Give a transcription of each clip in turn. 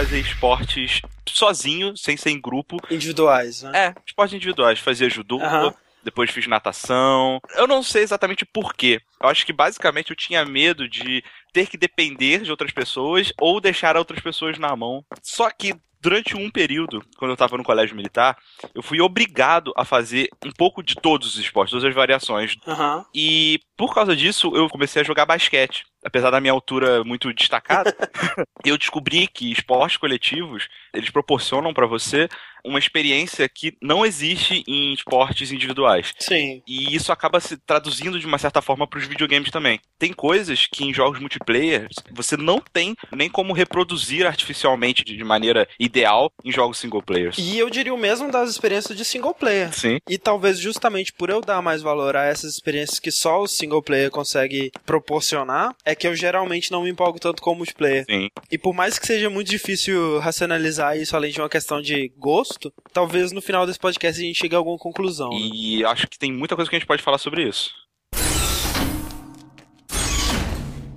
fazer esportes sozinho, sem ser em grupo. Individuais, né? É, esportes individuais. Fazia judô, Aham. depois fiz natação. Eu não sei exatamente por quê. Eu acho que basicamente eu tinha medo de ter que depender de outras pessoas ou deixar outras pessoas na mão. Só que durante um período, quando eu tava no colégio militar, eu fui obrigado a fazer um pouco de todos os esportes, todas as variações. Aham. E por causa disso, eu comecei a jogar basquete. Apesar da minha altura muito destacada, eu descobri que esportes coletivos, eles proporcionam pra você uma experiência que não existe em esportes individuais. Sim. E isso acaba se traduzindo de uma certa forma para os videogames também. Tem coisas que em jogos multiplayer você não tem nem como reproduzir artificialmente de maneira ideal em jogos single players. E eu diria o mesmo das experiências de single player. Sim. E talvez justamente por eu dar mais valor a essas experiências que só o single player consegue proporcionar, é que eu geralmente não me empolgo tanto com o multiplayer. Sim. E por mais que seja muito difícil racionalizar isso além de uma questão de gosto, talvez no final desse podcast a gente chegue a alguma conclusão. né? E acho que tem muita coisa que a gente pode falar sobre isso.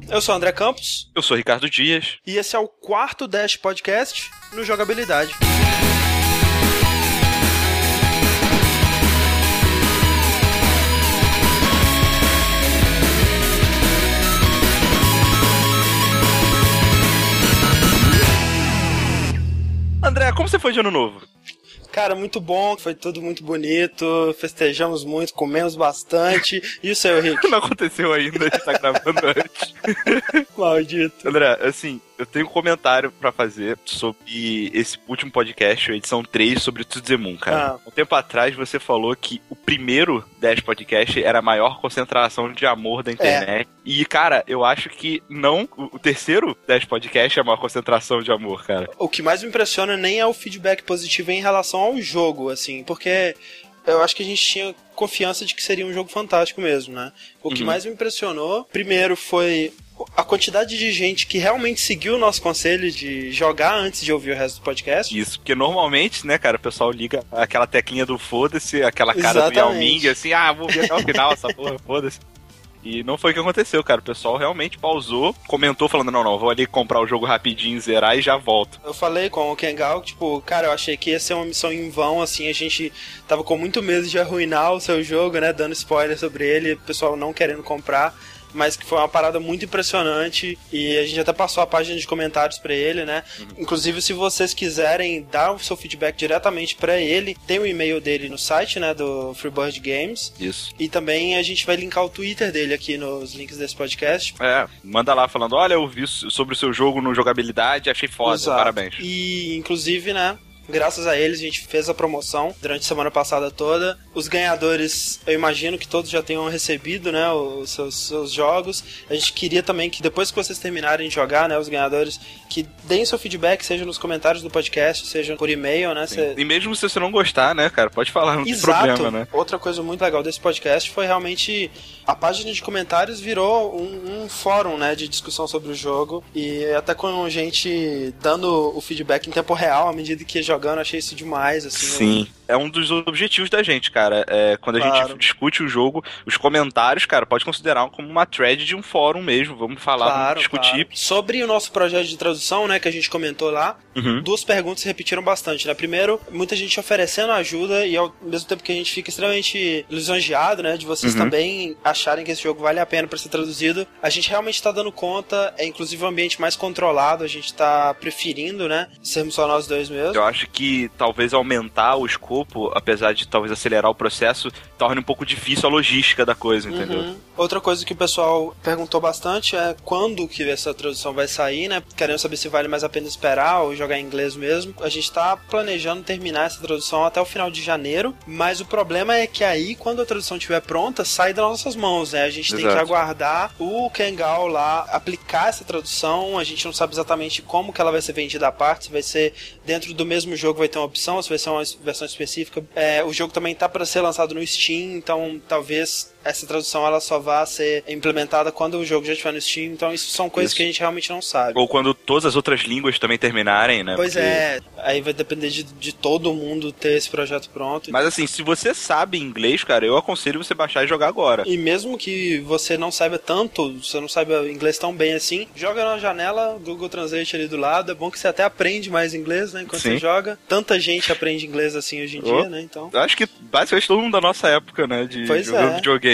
Eu sou o André Campos Eu sou Ricardo Dias. e esse é o quarto Dash Podcast no Jogabilidade. André, como você foi de ano novo? Cara, muito bom, foi tudo muito bonito, festejamos muito, comemos bastante. E o seu, Rick? Não aconteceu ainda, a gente tá gravando antes. Maldito. André, assim, eu tenho um comentário pra fazer sobre esse último podcast, a edição 3, sobre Tsuzemun, cara. Ah. Um tempo atrás você falou que o primeiro 10 podcast era a maior concentração de amor da internet. E, cara, eu acho que não. O o terceiro 10 podcast é a maior concentração de amor, cara. O que mais me impressiona nem é o feedback positivo em relação ao jogo, assim, porque eu acho que a gente tinha confiança de que seria um jogo fantástico mesmo, né? O que Uhum. mais me impressionou, primeiro, foi a quantidade de gente que realmente seguiu o nosso conselho de jogar antes de ouvir o resto do podcast. Isso, porque normalmente, né, cara, o pessoal liga aquela teclinha do foda-se, aquela cara Exatamente. do Yao Ming, assim, ah, vou ver até o final essa porra, foda-se. E não foi o que aconteceu, cara. O pessoal realmente pausou, comentou falando, não, não, vou ali comprar o jogo rapidinho, zerar e já volto. Eu falei com o Kengal, tipo, cara, eu achei que ia ser uma missão em vão, assim, a gente tava com muito medo de arruinar o seu jogo, né, dando spoiler sobre ele, o pessoal não querendo comprar, mas que foi uma parada muito impressionante e a gente até passou a página de comentários pra ele, né? Inclusive, se vocês quiserem dar o seu feedback diretamente pra ele, tem o e-mail dele no site, né, do Freebird Games. Isso. E também a gente vai linkar o Twitter dele aqui nos links desse podcast. É, manda lá falando, olha, eu vi sobre o seu jogo no jogabilidade, achei foda, Exato. parabéns. E, inclusive, né? Graças a eles, a gente fez a promoção durante a semana passada toda. Os ganhadores, eu imagino que todos já tenham recebido, né, os seus, seus jogos. A gente queria também que depois que vocês terminarem de jogar, né, os ganhadores, que deem seu feedback, seja nos comentários do podcast, seja por e-mail, né? cê- E mesmo se você não gostar, né, cara, pode falar, não tem Exato. problema, né? Outra coisa muito legal desse podcast foi realmente a página de comentários virou um, um fórum, né, de discussão sobre o jogo e até com gente dando o feedback em tempo real à medida que ia jogando, achei isso demais, assim. Sim. É um dos objetivos da gente, cara. É, quando a Claro. gente discute o jogo, os comentários, cara, pode considerar como uma thread de um fórum mesmo. Vamos falar, Claro, vamos discutir. claro. Sobre o nosso projeto de tradução, né, que a gente comentou lá, Uhum. duas perguntas se repetiram bastante, né? Primeiro, muita gente oferecendo ajuda e ao mesmo tempo que a gente fica extremamente lisonjeado, né, de vocês Uhum. também acharem que esse jogo vale a pena para ser traduzido. A gente realmente tá dando conta, é inclusive um ambiente mais controlado, a gente tá preferindo, né, sermos só nós dois mesmo. Eu acho que talvez aumentar o escopo, apesar de talvez acelerar o processo, torne um pouco difícil a logística da coisa, entendeu? Uhum. Outra coisa que o pessoal perguntou bastante é quando que essa tradução vai sair, né? Querendo saber se vale mais a pena esperar ou jogar em inglês mesmo. A gente tá planejando terminar essa tradução até o final de janeiro, mas o problema é que aí, quando a tradução estiver pronta, sai das nossas mãos, né? A gente tem que Exato. aguardar o Kengal lá aplicar essa tradução. A gente não sabe exatamente como que ela vai ser vendida à parte, se vai ser dentro do mesmo jogo vai ter uma opção, se vai ser uma versão específica. É, o jogo também tá para ser lançado no Steam, então talvez essa tradução ela só vá ser implementada quando o jogo já estiver no Steam. Então isso são coisas Isso. que a gente realmente não sabe. Ou quando todas as outras línguas também terminarem, né? Pois Porque- é, Aí vai depender de, de todo mundo ter esse projeto pronto. Mas assim, se você sabe inglês, cara, eu aconselho você baixar e jogar agora. E mesmo que você não saiba tanto, você não saiba inglês tão bem assim, joga na janela, Google Translate ali do lado. É bom que você até aprende mais inglês, né? Enquanto Sim. você joga. Tanta gente aprende inglês assim hoje em oh, dia, né? Então. Acho que basicamente todo mundo da nossa época, né? De pois é. videogame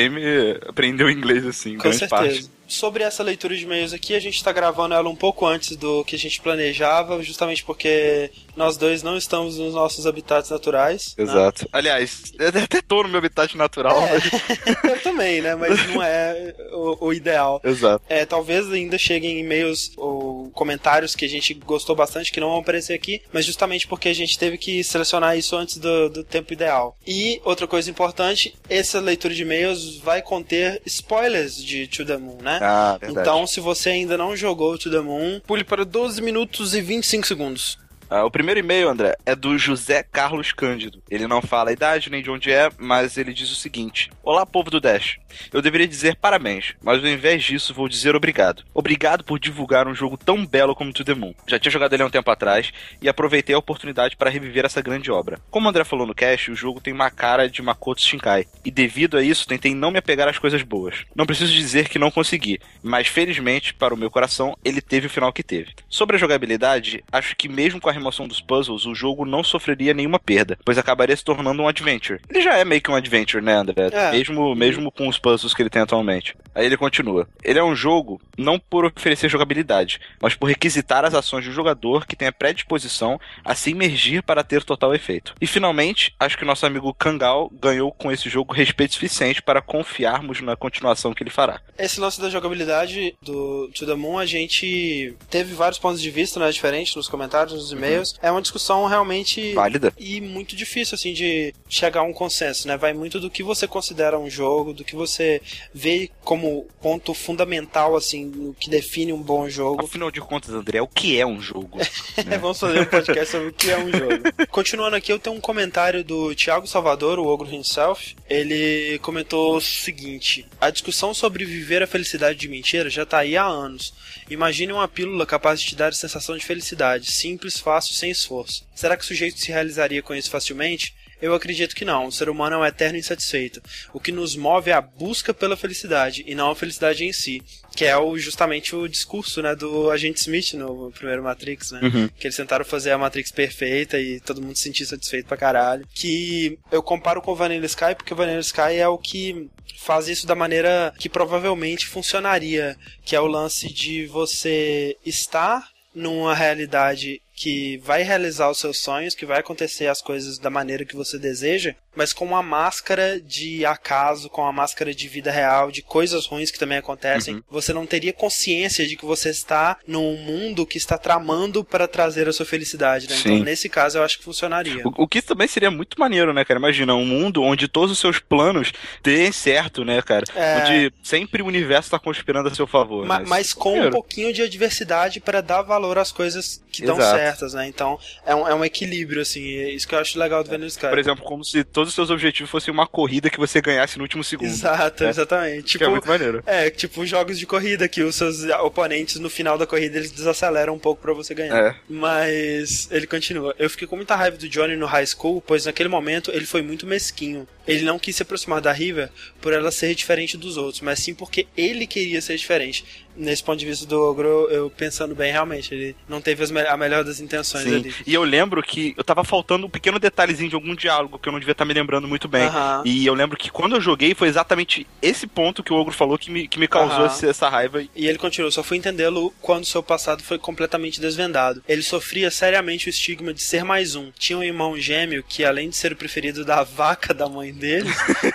aprendeu inglês assim, Com grande certeza. parte sobre essa leitura de e-mails aqui, a gente está gravando ela um pouco antes do que a gente planejava, justamente porque nós dois não estamos nos nossos habitats naturais. Né? Exato. Né? Aliás, eu até tô no meu habitat natural. É, mas... eu também, né? Mas não é o, o, ideal. Exato. É, talvez ainda cheguem e-mails ou comentários que a gente gostou bastante que não vão aparecer aqui, mas justamente porque a gente teve que selecionar isso antes do, do tempo ideal. E outra coisa importante, essa leitura de e-mails vai conter spoilers de To The Moon, né? Ah, verdade. Então, se você ainda não jogou To The Moon, pule para 12 minutos e 25 segundos. Ah, o primeiro e-mail, André, é do José Carlos Cândido. Ele não fala a idade nem de onde é, mas ele diz o seguinte: Olá, povo do Dash. Eu deveria dizer parabéns, mas ao invés disso vou dizer obrigado. Obrigado por divulgar um jogo tão belo como To The Moon. Já tinha jogado ele há um tempo atrás e aproveitei a oportunidade para reviver essa grande obra. Como o André falou no cast, o jogo tem uma cara de Makoto Shinkai, e devido a isso tentei não me apegar às coisas boas. Não preciso dizer que não consegui, mas felizmente, para o meu coração, ele teve o final que teve. Sobre a jogabilidade, acho que mesmo com a remoção dos puzzles, o jogo não sofreria nenhuma perda, pois acabaria se tornando um adventure. Ele já é meio que um adventure, né, André? É. Mesmo, mesmo com os puzzles que ele tem atualmente. Aí ele continua. Ele é um jogo não por oferecer jogabilidade, mas por requisitar as ações do jogador que tem a predisposição a se imergir para ter total efeito. E finalmente, acho que nosso amigo Kangal ganhou com esse jogo respeito suficiente para confiarmos na continuação que ele fará. Esse lance da jogabilidade do To The Moon, a gente teve vários pontos de vista né, diferentes nos comentários, nos e-mails. É uma discussão realmente válida e muito difícil assim de chegar a um consenso, né? Vai muito do que você considera um jogo, do que você vê como ponto fundamental assim, no que define um bom jogo. Afinal de contas, André, o que é um jogo? né? Vamos fazer um podcast sobre o que é um jogo. Continuando aqui, eu tenho um comentário do Thiago Salvador, o Ogro himself. Ele comentou o seguinte: a discussão sobre viver a felicidade de mentira já tá aí há anos. Imagine uma pílula capaz de te dar a sensação de felicidade, simples, fácil, sem esforço. Será que o sujeito se realizaria com isso facilmente? Eu acredito que não. O ser humano é um eterno insatisfeito. O que nos move é a busca pela felicidade e não a felicidade em si. Que é o, justamente o discurso né, do agente Smith no primeiro Matrix, né? Uhum. Que eles tentaram fazer a Matrix perfeita e todo mundo se sentir satisfeito pra caralho. Que eu comparo com o Vanilla Sky porque o Vanilla Sky é o que faz isso da maneira que provavelmente funcionaria, que é o lance de você estar numa realidade que vai realizar os seus sonhos, que vai acontecer as coisas da maneira que você deseja, mas com uma máscara de acaso, com uma máscara de vida real, de coisas ruins que também acontecem. Uhum. Você não teria consciência de que você está num mundo que está tramando para trazer a sua felicidade, né? Então, nesse caso, eu acho que funcionaria. O, o, que também seria muito maneiro, né, cara? Imagina um mundo onde todos os seus planos deem certo, né, cara? É... Onde sempre o universo está conspirando a seu favor. Ma né? Mas com maneiro. um pouquinho de adversidade para dar valor às coisas que Exato. dão certas, né? Então é um, é um equilíbrio, assim. É isso que eu acho legal do Vanilla Sky. Por exemplo, como se todos os seus objetivos fossem uma corrida que você ganhasse no último segundo. Exato, né? exatamente. Tipo, que é tipo, muito maneiro. É, tipo jogos de corrida que os seus oponentes no final da corrida eles desaceleram um pouco para você ganhar. É. Mas ele continua. Eu fiquei com muita raiva do Johnny no high school, pois naquele momento ele foi muito mesquinho. Ele não quis se aproximar da Riva por ela ser diferente dos outros, mas sim porque ele queria ser diferente nesse ponto de vista do Ogro, eu pensando bem, realmente, ele não teve me a melhor das intenções Sim. ali. E eu lembro que eu tava faltando um pequeno detalhezinho de algum diálogo que eu não devia estar tá me lembrando muito bem. Uh -huh. E eu lembro que quando eu joguei foi exatamente esse ponto que o Ogro falou que me, que me causou uh -huh. essa raiva. E ele continuou, só fui entendê-lo quando seu passado foi completamente desvendado. Ele sofria seriamente o estigma de ser mais um. Tinha um irmão gêmeo que, além de ser o preferido da vaca da mãe dele,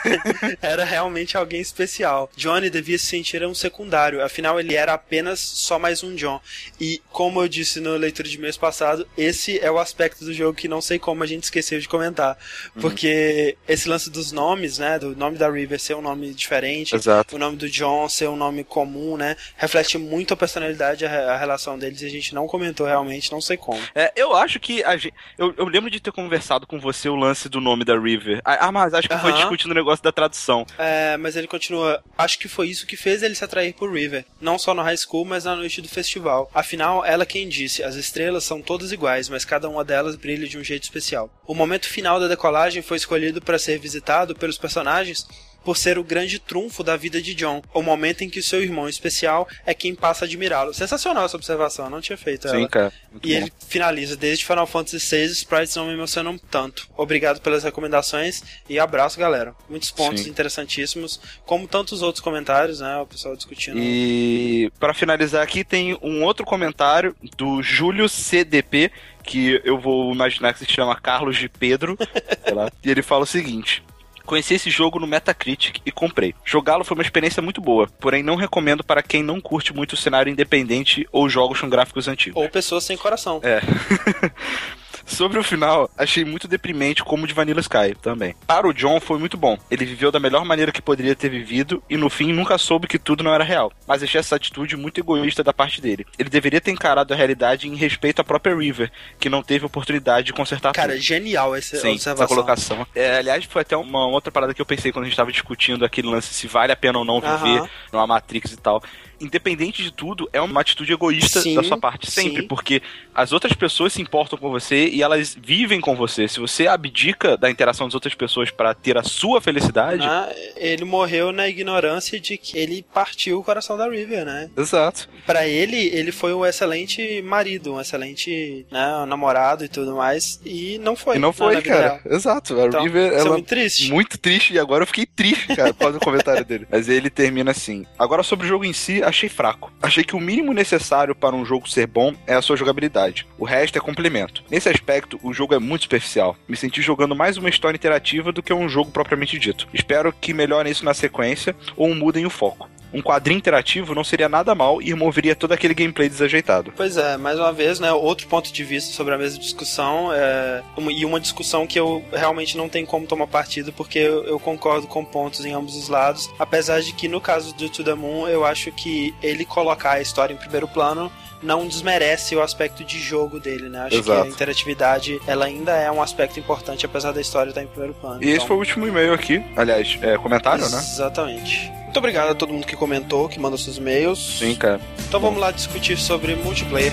era realmente alguém especial. Johnny devia se sentir um secundário, afinal ele era apenas só mais um John. E como eu disse no leitura de mês passado, esse é o aspecto do jogo que não sei como a gente esqueceu de comentar. Uhum. Porque uhum. esse lance dos nomes, né? Do nome da River ser um nome diferente, Exato. o nome do John ser um nome comum, né? Reflete muito a personalidade, a, a relação deles e a gente não comentou realmente, não sei como. É, eu acho que a gente, eu, eu lembro de ter conversado com você o lance do nome da River. Ah, mas acho que foi discutindo o negócio da tradução. É, mas ele continua. Acho que foi isso que fez ele se atrair por River. Não só no high school, mas na noite do festival. Afinal, ela quem disse: as estrelas são todas iguais, mas cada uma delas brilha de um jeito especial. O momento final da decolagem foi escolhido para ser visitado pelos personagens por ser o grande trunfo da vida de John, o momento em que seu irmão especial é quem passa a admirá-lo. Sensacional essa observação, não tinha feito ela. Sim, cara. e bom. ele finaliza, desde Final Fantasy VI, sprites não me emocionam tanto. Obrigado pelas recomendações e abraço, galera. Muitos pontos Sim. interessantíssimos, como tantos outros comentários, né, o pessoal discutindo. E para finalizar aqui tem um outro comentário do Júlio CDP, que eu vou imaginar que se chama Carlos de Pedro, e ele fala o seguinte: Conheci esse jogo no Metacritic e comprei. Jogá-lo foi uma experiência muito boa, porém não recomendo para quem não curte muito o cenário independente ou jogos com gráficos antigos. Ou pessoas sem coração. É. Sobre o final, achei muito deprimente como o de Vanilla Sky também. Para o John foi muito bom. Ele viveu da melhor maneira que poderia ter vivido e no fim nunca soube que tudo não era real. Mas achei essa atitude muito egoísta da parte dele. Ele deveria ter encarado a realidade em respeito à própria River, que não teve oportunidade de consertar Cara, tudo. genial essa Sim, observação. essa colocação. É, aliás, foi até uma outra parada que eu pensei quando a gente estava discutindo aquele lance se vale a pena ou não viver Aham. numa Matrix e tal independente de tudo, é uma atitude egoísta Sim, da sua parte, sempre, sim. porque as outras pessoas se importam com você e elas vivem com você. Se você abdica da interação das outras pessoas para ter a sua felicidade. Ah, ele morreu na ignorância de que ele partiu o coração da River, né? Exato. Pra ele, ele foi um excelente marido, um excelente né, namorado e tudo mais, e não foi. E não foi, cara. real. Exato. A Então, River, isso é ela muito triste. Muito triste, e agora eu fiquei triste, cara, por causa do comentário dele. Mas ele termina assim. Agora, sobre o jogo em si, achei fraco. Achei que o mínimo necessário para um jogo ser bom é a sua jogabilidade. O resto é complemento. Nesse aspecto, o jogo é muito superficial. Me senti jogando mais uma história interativa do que um jogo propriamente dito. Espero que melhorem isso na sequência ou mudem o foco. Um quadrinho interativo não seria nada mal e removeria todo aquele gameplay desajeitado. Pois é, mais uma vez, né, outro ponto de vista sobre a mesma discussão é, e uma discussão que eu realmente não tenho como tomar partido porque eu, eu concordo com pontos em ambos os lados, apesar de que no caso do To The Moon eu acho que ele colocar a história em primeiro plano não desmerece o aspecto de jogo dele, né? Acho Exato. que a interatividade ela ainda é um aspecto importante apesar da história estar em primeiro plano. E esse Então- foi o último e-mail aqui. Aliás, é comentário, né? Exatamente. Muito obrigado a todo mundo que comentou, que mandou seus e-mails. Sim, cara. Então vamos lá discutir sobre multiplayer.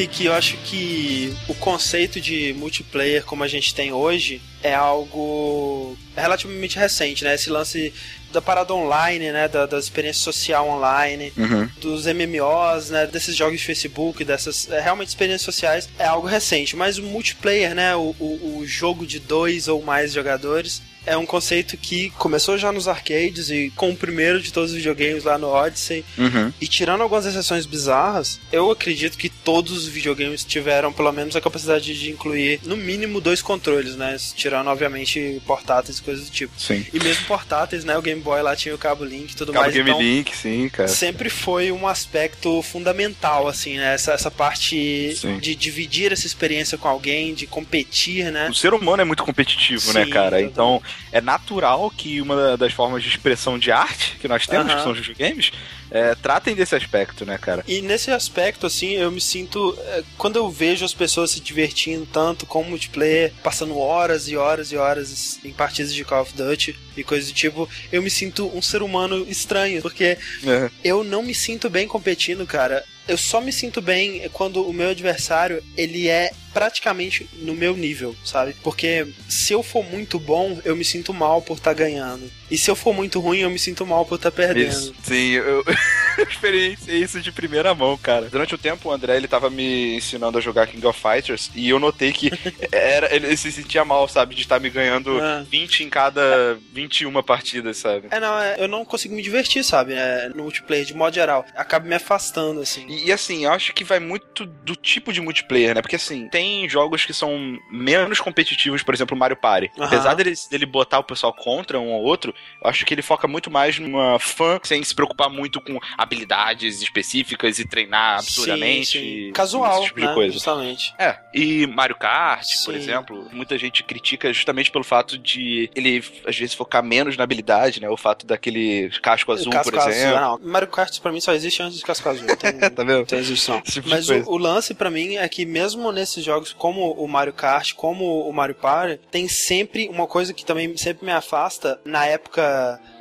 Rick, eu acho que o conceito de multiplayer como a gente tem hoje é algo relativamente recente, né? Esse lance da parada online, né? Da, da experiência social online, Uhum. dos MMOs, né? Desses jogos de Facebook, dessas é, realmente experiências sociais, é algo recente. Mas o multiplayer, né? O, o, o jogo de dois ou mais jogadores. É um conceito que começou já nos arcades e com o primeiro de todos os videogames lá no Odyssey. Uhum. E tirando algumas exceções bizarras, eu acredito que todos os videogames tiveram pelo menos a capacidade de incluir no mínimo dois controles, né? Tirando, obviamente, portáteis e coisas do tipo. Sim. E mesmo portáteis, né? O Game Boy lá tinha o cabo Link e tudo Cabo mais. Game então, Link, sim, cara. sempre foi um aspecto fundamental, assim, né? Essa, essa parte Sim. de dividir essa experiência com alguém, de competir, né? O ser humano é muito competitivo, né, Sim, cara? eu- Então é natural que uma das formas de expressão de arte que nós temos, Aham. que são os videogames, é, tratem desse aspecto, né, cara? E nesse aspecto, assim, eu me sinto. é, Quando eu vejo as pessoas se divertindo tanto com multiplayer, passando horas e horas e horas em partidas de Call of Duty e coisas do tipo, eu me sinto um ser humano estranho, porque É. eu não me sinto bem competindo, cara. Eu só me sinto bem quando o meu adversário, ele é praticamente no meu nível, sabe? Porque se eu for muito bom, eu me sinto mal por estar ganhando. E se eu for muito ruim, eu me sinto mal por estar perdendo. Isso. Sim, eu, experiência isso de primeira mão, cara. Durante o tempo, o André, ele tava me ensinando a jogar King of Fighters e eu notei que era, ele se sentia mal, sabe, de estar me ganhando é. 20 em cada 21 partidas, sabe? É, não, é, eu não consigo me divertir, sabe, é, no multiplayer, de modo geral. Acaba me afastando, assim. E, e, assim, eu acho que vai muito do tipo de multiplayer, né? Porque assim, tem jogos que são menos competitivos, por exemplo, o Mario Party. Uhum. Apesar dele, dele botar o pessoal contra um ou outro, acho que ele foca muito mais numa fã sem se preocupar muito com habilidades específicas e treinar absurdamente. Sim, sim. Casual, tipo né? coisa. Justamente. É. E Mario Kart, sim. por exemplo, muita gente critica justamente pelo fato de ele, às vezes, focar menos na habilidade, né? O fato daquele casco azul, casco por exemplo. Azul, não. Mario Kart, pra mim, só existe antes de casco azul. Tem, tá vendo? Tem existição. Tipo Mas o, o, lance, pra mim, é que mesmo nesses jogos como o Mario Kart, como o Mario Party, tem sempre uma coisa que também sempre me afasta. Na época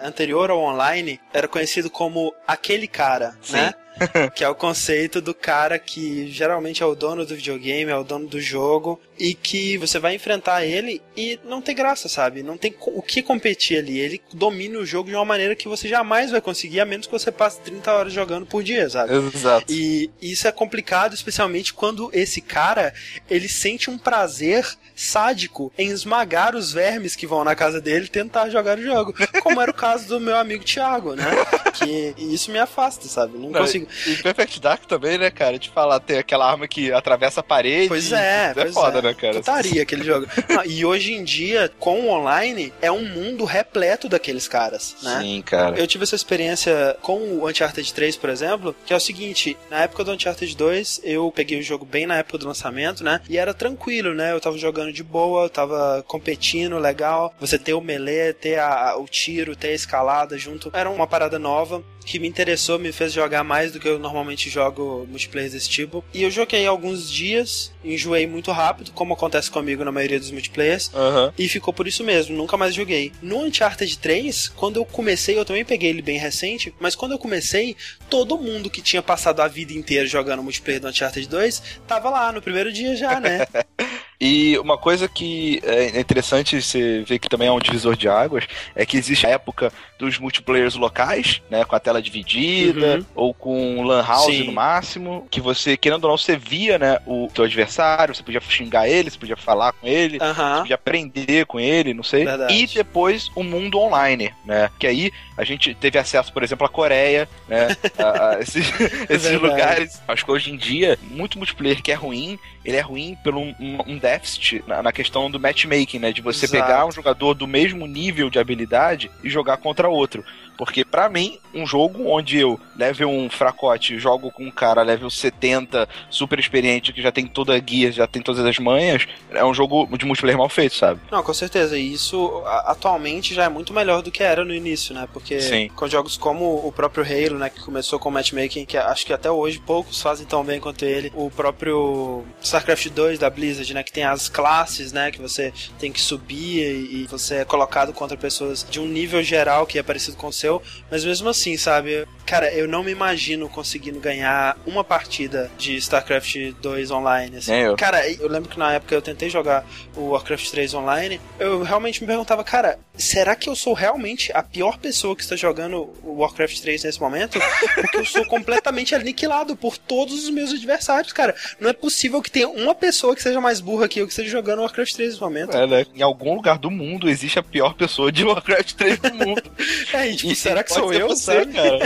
anterior ao online, era conhecido como aquele cara, Sim. né? que é o conceito do cara que geralmente é o dono do videogame, é o dono do jogo, e que você vai enfrentar ele e não tem graça, sabe? Não tem o que competir ali. Ele domina o jogo de uma maneira que você jamais vai conseguir, a menos que você passe 30 horas jogando por dia, sabe? Exato. E isso é complicado, especialmente quando esse cara, ele sente um prazer sádico em esmagar os vermes que vão na casa dele tentar jogar o jogo. Como era o caso do meu amigo Thiago, né? Que isso me afasta, sabe? Não, não consigo. E Perfect Dark também, né, cara? De falar, tem aquela arma que atravessa a parede. Pois é, é pois foda, é. né, cara? Putaria aquele jogo. Não, e hoje em dia, com o online, é um mundo repleto daqueles caras, né? Sim, cara. Eu tive essa experiência com o Uncharted 3, por exemplo, que é o seguinte, na época do Uncharted 2, eu peguei o jogo bem na época do lançamento, né? E era tranquilo, né? Eu tava jogando de boa, tava competindo legal. Você ter o melee, ter a, o tiro, ter a escalada junto. Era uma parada nova que me interessou, me fez jogar mais do que eu normalmente jogo multiplayer desse tipo. E eu joguei alguns dias, enjoei muito rápido, como acontece comigo na maioria dos multiplayers, uhum. e ficou por isso mesmo, nunca mais joguei. No Uncharted 3, quando eu comecei, eu também peguei ele bem recente, mas quando eu comecei, todo mundo que tinha passado a vida inteira jogando multiplayer do Uncharted 2 tava lá no primeiro dia já, né? E uma coisa que é interessante você ver que também é um divisor de águas é que existe a época dos multiplayers locais, né, com a tela dividida uhum. ou com lan house Sim. no máximo, que você querendo ou não você via, né, o teu adversário, você podia xingar ele, você podia falar com ele, uhum. você podia aprender com ele, não sei. Verdade. E depois o mundo online, né, que aí a gente teve acesso, por exemplo, à Coreia, né, a, a esses, esses lugares. Acho que hoje em dia muito multiplayer que é ruim, ele é ruim pelo um, um déficit na, na, questão do matchmaking, né? De você Exato. pegar um jogador do mesmo nível de habilidade e jogar contra outro. Porque para mim, um jogo onde eu level um fracote, jogo com um cara level 70, super experiente, que já tem toda a guia, já tem todas as manhas, é um jogo de multiplayer mal feito, sabe? Não, com certeza. E isso atualmente já é muito melhor do que era no início, né? Porque Sim. com jogos como o próprio Halo, né, que começou com matchmaking, que acho que até hoje poucos fazem tão bem quanto ele, o próprio StarCraft 2 da Blizzard, né, que tem as classes, né, que você tem que subir e, e você é colocado contra pessoas de um nível geral que é parecido com o seu aconteceu, mas mesmo assim, sabe? Cara, eu não me imagino conseguindo ganhar uma partida de StarCraft 2 online. Assim. Eu. Cara, eu lembro que na época eu tentei jogar o Warcraft 3 online, eu realmente me perguntava, cara, será que eu sou realmente a pior pessoa que está jogando o Warcraft 3 nesse momento? Porque eu sou completamente aniquilado por todos os meus adversários, cara. Não é possível que tenha uma pessoa que seja mais burra que eu que esteja jogando Warcraft 3 nesse momento. É, né? Em algum lugar do mundo existe a pior pessoa de Warcraft 3 do mundo. é, e, tipo, será que sou eu, você? Cara.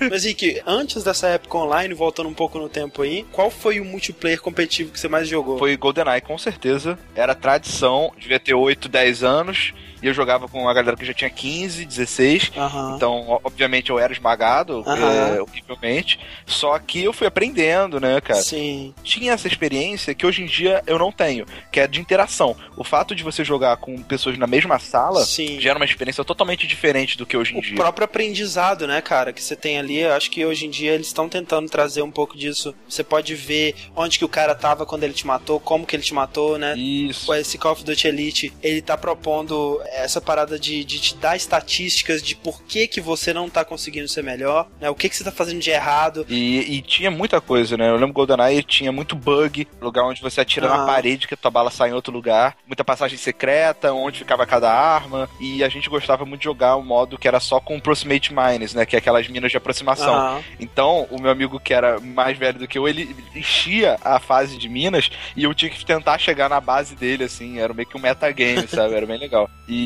Mas, Rick, antes dessa época online, voltando um pouco no tempo aí, qual foi o multiplayer competitivo que você mais jogou? Foi GoldenEye, com certeza. Era tradição, devia ter 8, 10 anos. E eu jogava com a galera que já tinha 15, 16. Uhum. Então, obviamente, eu era esmagado, uhum. é, horrivelmente. Só que eu fui aprendendo, né, cara? Sim. Tinha essa experiência que hoje em dia eu não tenho, que é de interação. O fato de você jogar com pessoas na mesma sala Sim. gera uma experiência totalmente diferente do que hoje em o dia. O próprio aprendizado, né, cara, que você tem ali, eu acho que hoje em dia eles estão tentando trazer um pouco disso. Você pode ver onde que o cara tava quando ele te matou, como que ele te matou, né? Isso. Esse Call of Duty Elite, ele tá propondo essa parada de, de te dar estatísticas de por que, que você não tá conseguindo ser melhor, né? O que, que você tá fazendo de errado. E, e tinha muita coisa, né? Eu lembro que GoldenEye tinha muito bug, lugar onde você atira ah. na parede que a tua bala sai em outro lugar, muita passagem secreta, onde ficava cada arma, e a gente gostava muito de jogar um modo que era só com Proximate Mines, né? Que é aquelas minas de aproximação. Uhum. Então, o meu amigo que era mais velho do que eu, ele enchia a fase de minas e eu tinha que tentar chegar na base dele, assim. Era meio que um metagame, sabe? Era bem legal. E,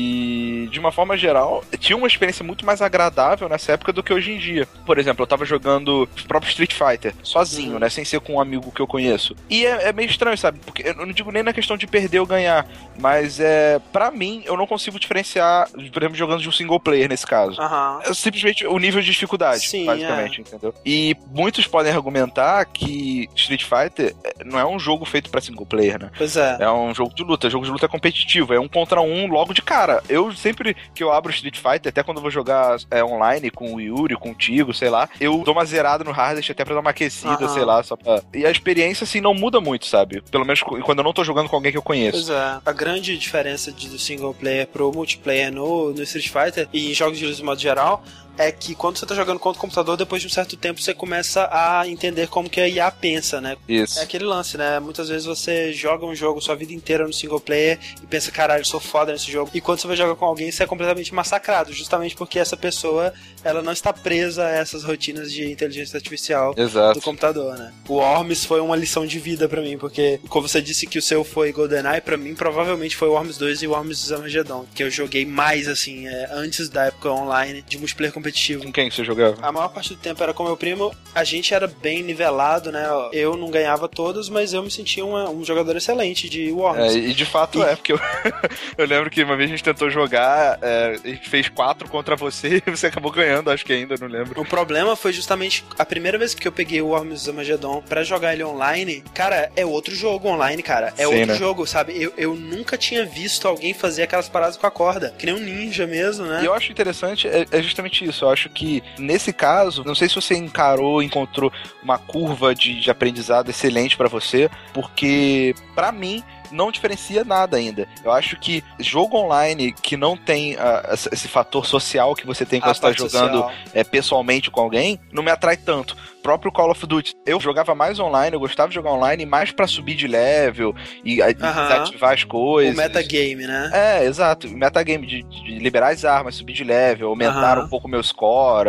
de uma forma geral, tinha uma experiência muito mais agradável nessa época do que hoje em dia. Por exemplo, eu tava jogando o próprio Street Fighter, sozinho, uhum. né? Sem ser com um amigo que eu conheço. E é, é meio estranho, sabe? Porque eu não digo nem na questão de perder ou ganhar, mas é. para mim, eu não consigo diferenciar, por exemplo, jogando de um single player nesse caso. Uhum. É simplesmente o nível de dificuldade, Sim, basicamente, é. entendeu? E muitos podem argumentar que Street Fighter é, não é um jogo feito para single player, né? Pois é. É um jogo de luta, jogo de luta é competitivo, é um contra um logo de cara. Eu sempre que eu abro Street Fighter, até quando eu vou jogar é, online com o Yuri, contigo, sei lá, eu dou uma zerada no hardest até pra dar uma aquecida, uhum. sei lá, só pra... E a experiência, assim, não muda muito, sabe? Pelo menos quando eu não tô jogando com alguém que eu conheço. Pois é. A grande diferença do single player pro multiplayer no, no Street Fighter e em jogos de luta de modo geral é que quando você tá jogando contra o computador, depois de um certo tempo você começa a entender como que a IA pensa, né? Isso. É aquele lance, né? Muitas vezes você joga um jogo sua vida inteira no single player e pensa, caralho, sou foda nesse jogo. E quando você vai jogar com alguém, você é completamente massacrado, justamente porque essa pessoa, ela não está presa a essas rotinas de inteligência artificial Exato. do computador, né? O Worms foi uma lição de vida para mim, porque como você disse que o seu foi GoldenEye, para mim provavelmente foi o Worms 2 e o Worms Armageddon, que eu joguei mais assim, é, antes da época online de multiplayer competitivo. Com quem você jogava? A maior parte do tempo era com meu primo. A gente era bem nivelado, né? Eu não ganhava todas, mas eu me sentia uma, um jogador excelente de Worms. É, e de fato e... é, porque eu, eu lembro que uma vez a gente tentou jogar, é, a gente fez quatro contra você e você acabou ganhando, acho que ainda, não lembro. O problema foi justamente a primeira vez que eu peguei o Worms Armageddon pra jogar ele online. Cara, é outro jogo online, cara. É Sim, outro né? jogo, sabe? Eu, eu nunca tinha visto alguém fazer aquelas paradas com a corda. Que nem um ninja mesmo, né? E eu acho interessante é, é justamente isso. Eu acho que nesse caso, não sei se você encarou, encontrou uma curva de, de aprendizado excelente para você, porque para mim não diferencia nada ainda. Eu acho que jogo online que não tem uh, esse fator social que você tem quando você está jogando é, pessoalmente com alguém, não me atrai tanto. Próprio Call of Duty, eu jogava mais online, eu gostava de jogar online mais para subir de level e uh -huh. desativar as coisas. O metagame, né? É, exato. Metagame de, de liberar as armas, subir de level, aumentar uh -huh. um pouco meu score,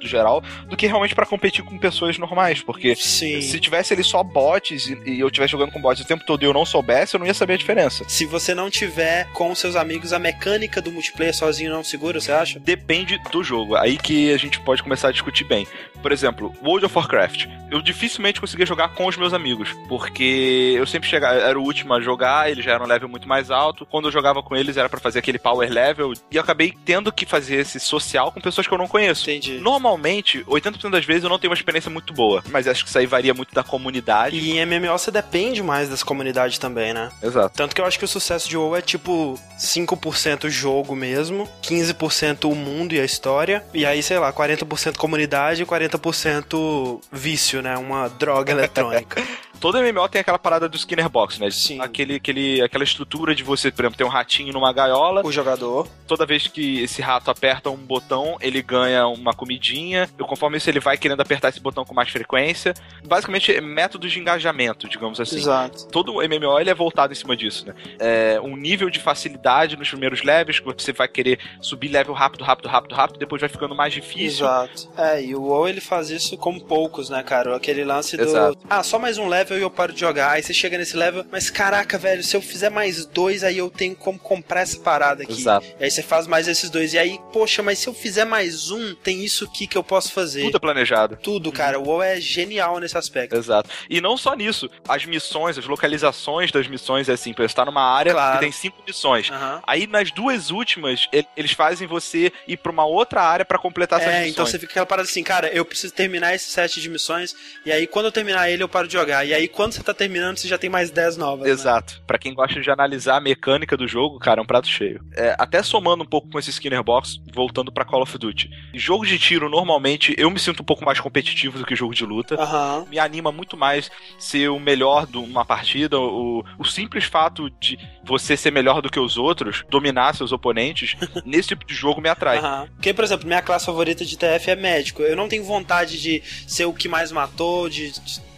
do geral, do que realmente para competir com pessoas normais. Porque Sim. se tivesse ali só bots e, e eu estivesse jogando com bots o tempo todo e eu não soubesse, eu não ia saber a diferença. Se você não tiver com seus amigos a mecânica do multiplayer sozinho não segura, você acha? Depende do jogo. Aí que a gente pode começar a discutir bem. Por exemplo, World of Warcraft. Eu dificilmente conseguia jogar com os meus amigos, porque eu sempre chegava, era o último a jogar, eles já eram um level muito mais alto. Quando eu jogava com eles era para fazer aquele power level e eu acabei tendo que fazer esse social com pessoas que eu não conheço. Entendi. Normalmente, 80% das vezes eu não tenho uma experiência muito boa, mas acho que isso aí varia muito da comunidade. E em MMO você depende mais das comunidades também, né? Exato. Tanto que eu acho que o sucesso de WoW é tipo 5% jogo mesmo, 15% o mundo e a história, e aí, sei lá, 40% comunidade e 40% vício, né? Uma droga eletrônica. Todo MMO tem aquela parada do Skinner Box, né? Sim. Aquele, aquele, aquela estrutura de você, por exemplo, ter um ratinho numa gaiola. O jogador. Toda vez que esse rato aperta um botão, ele ganha uma comidinha. E conforme isso, ele vai querendo apertar esse botão com mais frequência. Basicamente, é métodos de engajamento, digamos assim. Exato. Todo MMO ele é voltado em cima disso, né? É um nível de facilidade nos primeiros levels, que você vai querer subir level rápido, rápido, rápido, rápido, depois vai ficando mais difícil. Exato. É, e o WoW ele faz isso como poucos, né, cara? Aquele lance do. Exato. Ah, só mais um level e eu paro de jogar. Aí você chega nesse level, mas caraca, velho, se eu fizer mais dois, aí eu tenho como comprar essa parada aqui. Exato. E aí você faz mais esses dois. E aí, poxa, mas se eu fizer mais um, tem isso aqui que eu posso fazer. Tudo é planejado. Tudo, cara. O WoW é genial nesse aspecto. Exato. E não só nisso, as missões, as localizações das missões é assim, você tá numa área Claro. que tem cinco missões. Aham. Aí nas duas últimas, eles fazem você ir pra uma outra área pra completar essas É, missões. então você fica aquela parada assim, cara, eu preciso terminar esse set de missões, e aí quando eu terminar ele, eu paro de jogar. E aí quando você tá terminando, você já tem mais 10 novas. né? Exato. Pra quem gosta de analisar a mecânica do jogo, cara, é um prato cheio. É, até somando um pouco com esse Skinner Box, voltando pra Call of Duty. Jogo de tiro, normalmente, eu me sinto um pouco mais competitivo do que jogo de luta. Aham. Me anima muito mais ser o melhor de uma partida. O, o simples fato de você ser melhor do que os outros, dominar seus oponentes, nesse tipo de jogo me atrai. Aham. Porque, por exemplo, minha classe favorita de TF é médico. Eu não tenho vontade de ser o que mais matou, de.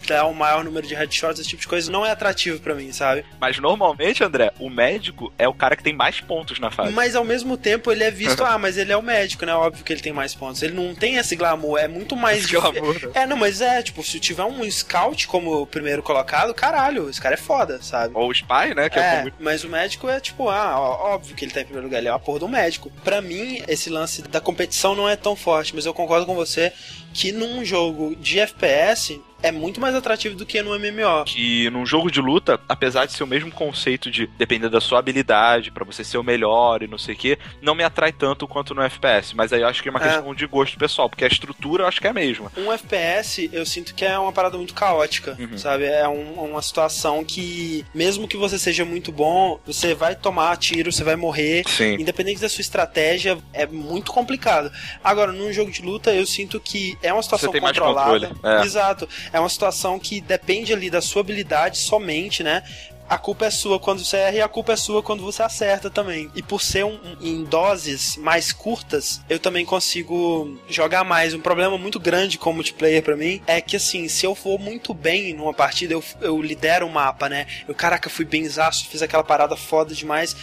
Dar o maior número de headshots, esse tipo de coisa, não é atrativo para mim, sabe? Mas normalmente, André, o médico é o cara que tem mais pontos na fase. Mas ao mesmo tempo ele é visto, ah, mas ele é o médico, né? Óbvio que ele tem mais pontos. Ele não tem esse glamour, é muito mais. Esse glamour. Né? É, não, mas é, tipo, se tiver um scout como o primeiro colocado, caralho, esse cara é foda, sabe? Ou o spy, né? Que é, é mas o médico é tipo, ah, óbvio que ele tá em primeiro lugar, ele é uma porra do médico. Para mim, esse lance da competição não é tão forte, mas eu concordo com você que num jogo de FPS é muito mais atrativo do que no MMO. Que num jogo de luta, apesar de ser o mesmo conceito de depender da sua habilidade para você ser o melhor e não sei o que, não me atrai tanto quanto no FPS. Mas aí eu acho que é uma é. questão de gosto pessoal, porque a estrutura eu acho que é a mesma. Um FPS eu sinto que é uma parada muito caótica, uhum. sabe? É um, uma situação que, mesmo que você seja muito bom, você vai tomar tiro, você vai morrer. Sim. Independente da sua estratégia, é muito complicado. Agora, num jogo de luta, eu sinto que é uma situação controlada. É. Exato é uma situação que depende ali da sua habilidade somente, né? a culpa é sua quando você erra e a culpa é sua quando você acerta também. E por ser um, um, em doses mais curtas, eu também consigo jogar mais. Um problema muito grande com multiplayer para mim é que, assim, se eu for muito bem numa partida, eu, eu lidero o mapa, né? Eu, caraca, fui benzaço, fiz aquela parada foda demais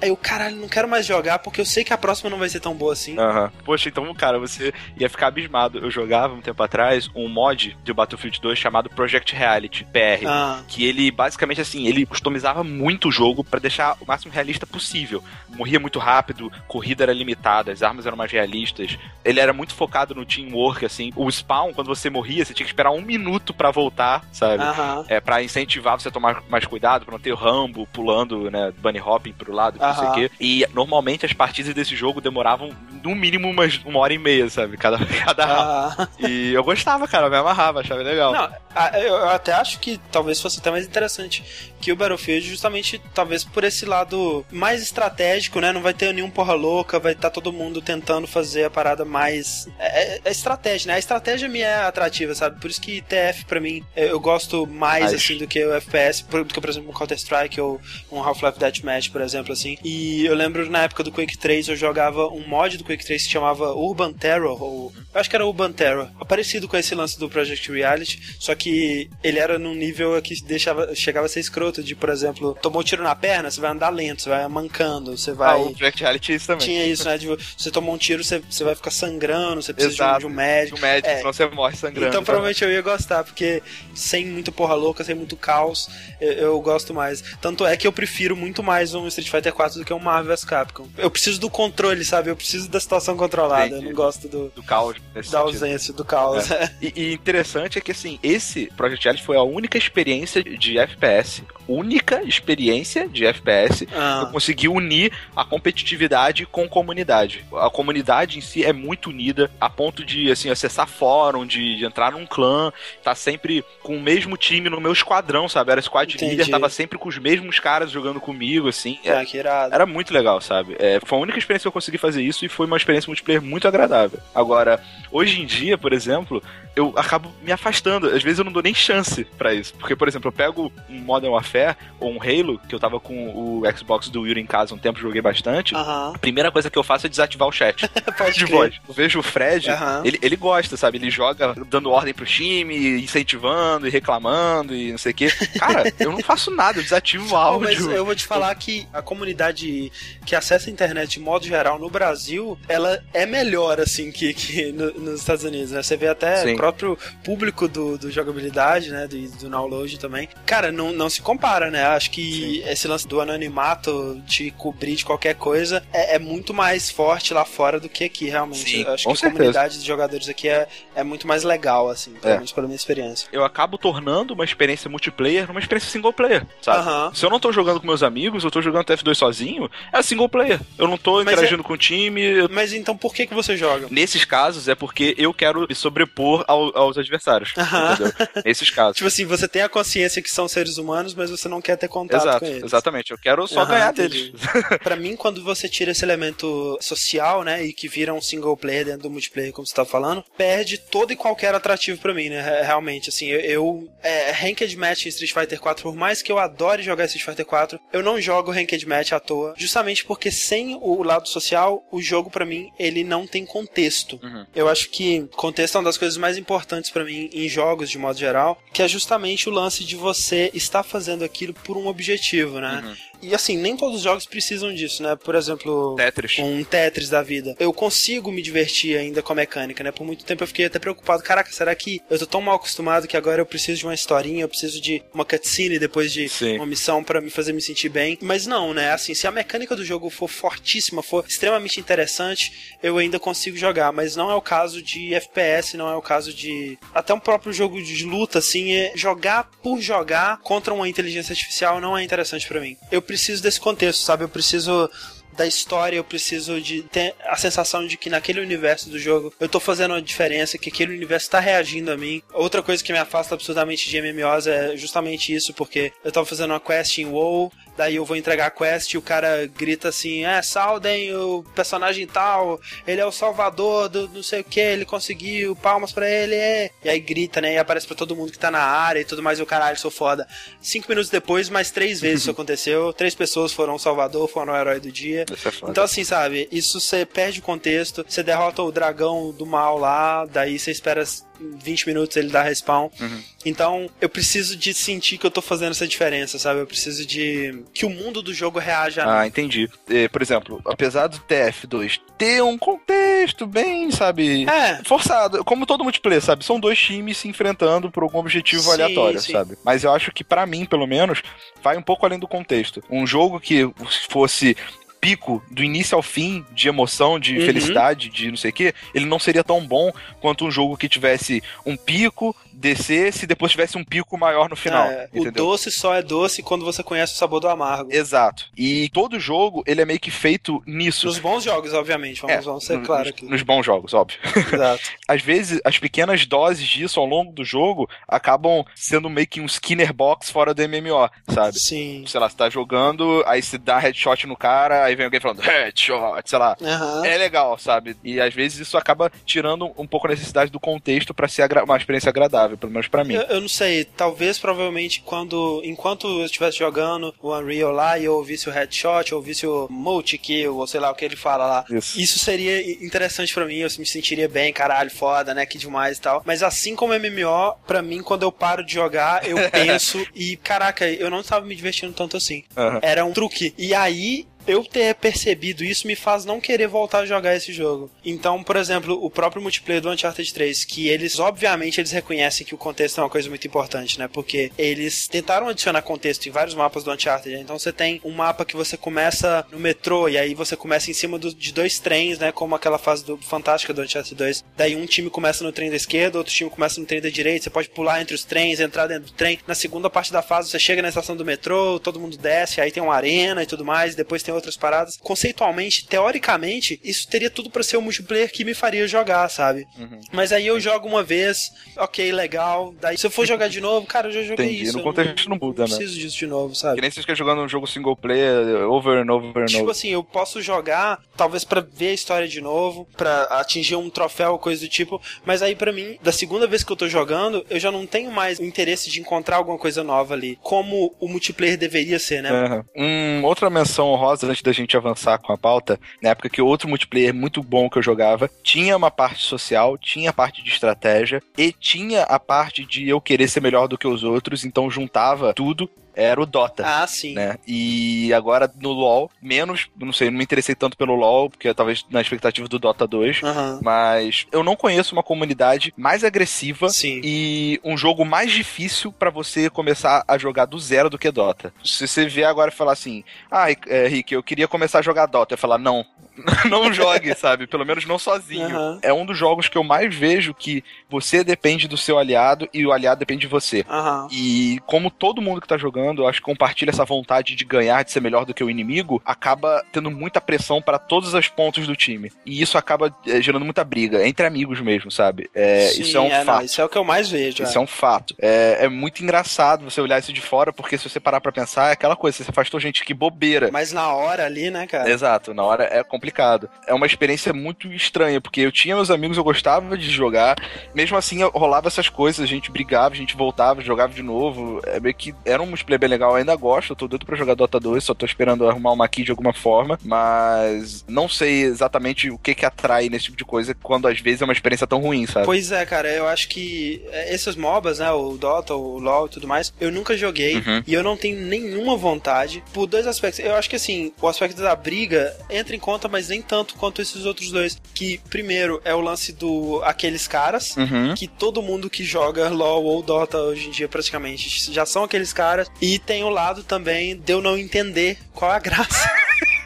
Aí eu, caralho, não quero mais jogar porque eu sei que a próxima não vai ser tão boa assim. Uhum. Poxa, então, cara, você ia ficar abismado. Eu jogava um tempo atrás um mod do Battlefield 2 chamado Project Reality, PR. Ah. Que ele, basicamente, assim, ele customizava muito o jogo para deixar o máximo realista possível. Morria muito rápido, corrida era limitada, as armas eram mais realistas. Ele era muito focado no teamwork, assim. O spawn, quando você morria, você tinha que esperar um minuto para voltar, sabe? Uhum. É, pra incentivar você a tomar mais cuidado, pra não ter o Rambo pulando, né, bunny hopping pro lado não sei o quê. E normalmente as partidas desse jogo demoravam no mínimo umas, uma hora e meia, sabe? Cada, cada round. E eu gostava, cara, me amarrava, achava legal. Não, eu até acho que talvez fosse até mais interessante que o Battlefield, justamente, talvez por esse lado mais estratégico, né? Não vai ter nenhum porra louca, vai estar tá todo mundo tentando fazer a parada mais. É, é, é, estratégia, né? A estratégia me é atrativa, sabe? Por isso que TF, pra mim, eu gosto mais, Acho. assim, do que o FPS, do que, por exemplo, um Counter-Strike ou um Half-Life Deathmatch, por exemplo, assim. E eu lembro na época do Quake 3, eu jogava um mod do Quake 3 que se chamava Urban Terror, ou. Eu acho que era Urban Terror. Parecido com esse lance do Project Reality, só que ele era num nível que deixava, chegava a ser escroto, de, por exemplo, tomou um tiro na perna, você vai andar lento, você vai mancando, você vai. Ah, o Project Reality isso também. Tinha isso, né? De, você tomou um tiro, você, você vai ficar sangrando, você precisa Exato. de um, médico. De um médico, é. senão você morre sangrando. Então provavelmente eu ia gostar, porque sem muito porra louca, sem muito caos, eu, eu gosto mais. Tanto é que eu prefiro muito mais um Street Fighter 4 do que um Marvel vs Capcom. Eu preciso do controle, sabe? Eu preciso da situação controlada. Entendi. Eu não gosto do, do caos. Da sentido. ausência do caos. É. e, e interessante é que, assim, esse Project Reality foi a única experiência de FPS única experiência de FPS. Ah. Eu consegui unir a competitividade com comunidade. A comunidade em si é muito unida, a ponto de, assim, acessar fórum, de, de entrar num clã, tá sempre com o mesmo time no meu esquadrão, sabe? Era squad Entendi. leader, tava sempre com os mesmos caras jogando comigo, assim. Ah, que irado. Era muito legal, sabe? É, foi a única experiência que eu consegui fazer isso e foi uma experiência multiplayer muito agradável. Agora, hoje em dia, por exemplo, eu acabo me afastando. Às vezes eu não dou nem chance para isso. Porque, por exemplo, eu pego um Modern Warfare ou um Halo, que eu tava com o Xbox do Will em casa um tempo, joguei bastante. Uhum. A primeira coisa que eu faço é desativar o chat de voz. Eu vejo o Fred, uhum. ele, ele gosta, sabe? Ele joga dando ordem pro time, incentivando e reclamando e não sei o quê. Cara, eu não faço nada, eu desativo o áudio. Mas eu vou te falar que a comunidade que acessa a internet de modo geral no Brasil, ela é melhor, assim, que, que no, nos Estados Unidos, né? Você vê até Sim. o próprio público do, do jogabilidade, né? Do, do download também. Cara, não, não se compara, né? Acho que Sim. esse lance do anonimato te cobrir de qualquer coisa é, é, muito mais forte lá fora do que aqui, realmente. Sim, acho que a comunidade de jogadores aqui é, é muito mais legal, assim, pelo é. menos pela minha experiência. Eu acabo tornando uma experiência multiplayer numa experiência single player, sabe? Uhum. Se eu não tô jogando com meus amigos, eu tô jogando TF2 sozinho, é single player. Eu não tô Mas interagindo é... com o time. Eu... Mas então por que que você joga? Nesses casos é porque eu quero me sobrepor ao, aos adversários. Uhum. Entendeu? Nesses casos. Tipo assim, você tem a consciência que são seres humanos, mas você não quer ter contato Exato, com eles. Exatamente, eu quero só uhum, ganhar entendi. deles. para mim, quando você tira esse elemento social, né, e que vira um single player dentro do multiplayer, como você tá falando, perde todo e qualquer atrativo para mim, né? Realmente, assim, eu, eu é, Ranked Match em Street Fighter 4, por mais que eu adore jogar Street Fighter 4, eu não jogo Ranked Match à toa, justamente porque sem o lado social, o jogo para mim, ele não tem contexto. Uhum. Eu acho que contexto é uma das coisas mais importantes para mim em jogos de modo geral, que é justamente o lance de você estar fazendo aquilo por um objetivo, né? Uhum. E assim, nem todos os jogos precisam disso, né? Por exemplo, Tetris. um Tetris da vida. Eu consigo me divertir ainda com a mecânica, né? Por muito tempo eu fiquei até preocupado. Caraca, será que eu tô tão mal acostumado que agora eu preciso de uma historinha, eu preciso de uma cutscene depois de Sim. uma missão para me fazer me sentir bem? Mas não, né? Assim, se a mecânica do jogo for fortíssima, for extremamente interessante, eu ainda consigo jogar. Mas não é o caso de FPS, não é o caso de. Até um próprio jogo de luta, assim, é jogar por jogar contra uma inteligência artificial não é interessante para mim. Eu preciso desse contexto, sabe? Eu preciso da história, eu preciso de ter a sensação de que naquele universo do jogo eu tô fazendo uma diferença, que aquele universo tá reagindo a mim. Outra coisa que me afasta absolutamente de MMOs é justamente isso, porque eu tava fazendo uma quest em WoW Daí eu vou entregar a quest e o cara grita assim: É, saudem o personagem tal, ele é o salvador do não sei o que, ele conseguiu, palmas pra ele. É. E aí grita, né? E aparece pra todo mundo que tá na área e tudo mais. E o caralho, sou foda. Cinco minutos depois, mais três vezes isso aconteceu. Três pessoas foram o salvador, foram o herói do dia. É então, assim, sabe? Isso você perde o contexto, você derrota o dragão do mal lá, daí você espera 20 minutos ele dá respawn. Uhum. Então, eu preciso de sentir que eu tô fazendo essa diferença, sabe? Eu preciso de que o mundo do jogo reaja a Ah, entendi. É, por exemplo, apesar do TF2 ter um contexto bem, sabe, é. forçado, como todo multiplayer, sabe? São dois times se enfrentando por algum objetivo sim, aleatório, sim. sabe? Mas eu acho que para mim, pelo menos, vai um pouco além do contexto. Um jogo que fosse pico do início ao fim de emoção, de uhum. felicidade, de não sei o que, ele não seria tão bom quanto um jogo que tivesse um pico, descesse e depois tivesse um pico maior no final. É, o doce só é doce quando você conhece o sabor do amargo. Exato. E todo jogo, ele é meio que feito nisso. Nos bons jogos, obviamente. Vamos, é, vamos ser claros aqui. Nos bons jogos, óbvio. Exato. Às vezes, as pequenas doses disso ao longo do jogo acabam sendo meio que um Skinner box fora do MMO, sabe? Sim. Sei lá, você tá jogando, aí você dá headshot no cara, aí vem alguém falando headshot, sei lá. Uhum. É legal, sabe? E às vezes isso acaba tirando um pouco a necessidade do contexto para ser uma experiência agradável, pelo menos para mim. Eu, eu, não sei, talvez provavelmente quando enquanto eu estivesse jogando o Unreal lá e eu ouvisse o headshot, ou ouvisse o multi-kill, ou sei lá o que ele fala lá. Isso, isso seria interessante para mim, eu me sentiria bem, caralho, foda, né? Que demais e tal. Mas assim como MMO, para mim, quando eu paro de jogar, eu penso e, caraca, eu não estava me divertindo tanto assim. Uhum. Era um truque. E aí eu ter percebido isso me faz não querer voltar a jogar esse jogo. Então, por exemplo, o próprio multiplayer do Uncharted 3, que eles, obviamente, eles reconhecem que o contexto é uma coisa muito importante, né? Porque eles tentaram adicionar contexto em vários mapas do Uncharted. Então você tem um mapa que você começa no metrô e aí você começa em cima do, de dois trens, né? Como aquela fase do fantástica do Uncharted 2. Daí um time começa no trem da esquerda, outro time começa no trem da direita. Você pode pular entre os trens, entrar dentro do trem. Na segunda parte da fase você chega na estação do metrô, todo mundo desce, aí tem uma arena e tudo mais. Depois tem outras paradas. Conceitualmente, teoricamente, isso teria tudo para ser um multiplayer que me faria jogar, sabe? Uhum. Mas aí eu jogo uma vez, ok, legal. Daí se eu for jogar de novo, cara, eu já joguei Entendi. isso. No contexto não muda, né? preciso disso de novo, sabe? Que nem você fica jogando um jogo single player over and over and over. Tipo assim, eu posso jogar, talvez para ver a história de novo, para atingir um troféu, coisa do tipo, mas aí para mim, da segunda vez que eu tô jogando, eu já não tenho mais o interesse de encontrar alguma coisa nova ali, como o multiplayer deveria ser, né? Uhum. Um, outra menção honrosa antes da gente avançar com a pauta, na época que outro multiplayer muito bom que eu jogava tinha uma parte social, tinha a parte de estratégia e tinha a parte de eu querer ser melhor do que os outros, então juntava tudo era o Dota. Ah, sim. Né? E agora no LoL, menos, não sei, não me interessei tanto pelo LoL, porque talvez na expectativa do Dota 2, uhum. mas eu não conheço uma comunidade mais agressiva sim. e um jogo mais difícil para você começar a jogar do zero do que Dota. Se você vier agora e falar assim, ah, Rick, eu queria começar a jogar Dota, eu falar, não, não jogue, sabe? Pelo menos não sozinho. Uhum. É um dos jogos que eu mais vejo que você depende do seu aliado e o aliado depende de você. Uhum. E como todo mundo que tá jogando, eu acho que compartilha essa vontade de ganhar, de ser melhor do que o inimigo, acaba tendo muita pressão para todos os pontos do time. E isso acaba é, gerando muita briga, entre amigos mesmo, sabe? É, Sim, isso é um é, fato. Não, isso é o que eu mais vejo. Isso é, é um fato. É, é, muito engraçado você olhar isso de fora, porque se você parar pra pensar, é aquela coisa, você afastou gente que bobeira. Mas na hora ali, né, cara? Exato, na hora é complicado complicado. É uma experiência muito estranha, porque eu tinha meus amigos, eu gostava de jogar, mesmo assim rolava essas coisas, a gente brigava, a gente voltava, jogava de novo. É meio que era um multiplayer bem legal, eu ainda gosto, eu tô doido pra jogar Dota 2, só tô esperando arrumar uma key de alguma forma, mas não sei exatamente o que que atrai nesse tipo de coisa quando às vezes é uma experiência tão ruim, sabe? Pois é, cara, eu acho que é, esses MOBAs, né, o Dota, o LoL e tudo mais, eu nunca joguei uhum. e eu não tenho nenhuma vontade por dois aspectos. Eu acho que assim, o aspecto da briga entra em conta, mas nem tanto quanto esses outros dois. Que primeiro é o lance do aqueles caras, uhum. que todo mundo que joga LoL ou Dota hoje em dia praticamente já são aqueles caras. E tem o lado também de eu não entender qual é a graça.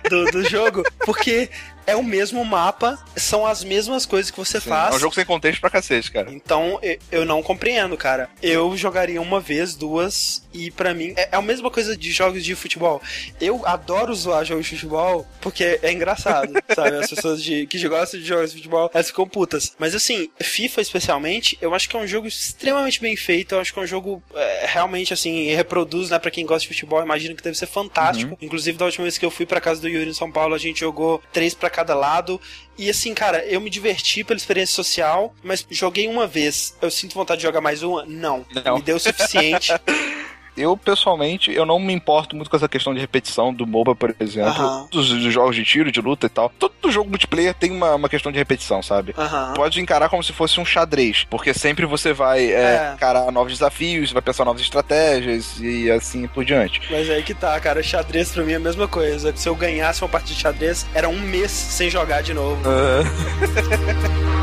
do, do jogo, porque é o mesmo mapa, são as mesmas coisas que você Sim, faz. É um jogo sem contexto pra cacete, cara. Então, eu não compreendo, cara. Eu jogaria uma vez, duas, e para mim é, é a mesma coisa de jogos de futebol. Eu adoro zoar jogos de futebol porque é engraçado, sabe? As pessoas de, que gostam de jogos de futebol, elas ficam putas. Mas assim, FIFA especialmente, eu acho que é um jogo extremamente bem feito. Eu acho que é um jogo é, realmente assim, reproduz, né, pra quem gosta de futebol. Imagino que deve ser fantástico. Uhum. Inclusive, da última vez que eu fui pra casa do Yuri em São Paulo, a gente jogou três pra cada lado. E assim, cara, eu me diverti pela experiência social, mas joguei uma vez. Eu sinto vontade de jogar mais uma? Não. não. Me deu o suficiente. Eu, pessoalmente, eu não me importo muito com essa questão de repetição do MOBA, por exemplo. Uhum. Dos, dos, jogos de tiro, de luta e tal. Todo jogo multiplayer tem uma, uma questão de repetição, sabe? Uhum. Pode encarar como se fosse um xadrez, porque sempre você vai é, é. encarar novos desafios, vai pensar novas estratégias e assim por diante. Mas aí que tá, cara. Xadrez pra mim é a mesma coisa. Se eu ganhasse uma partida de xadrez, era um mês sem jogar de novo. Uhum.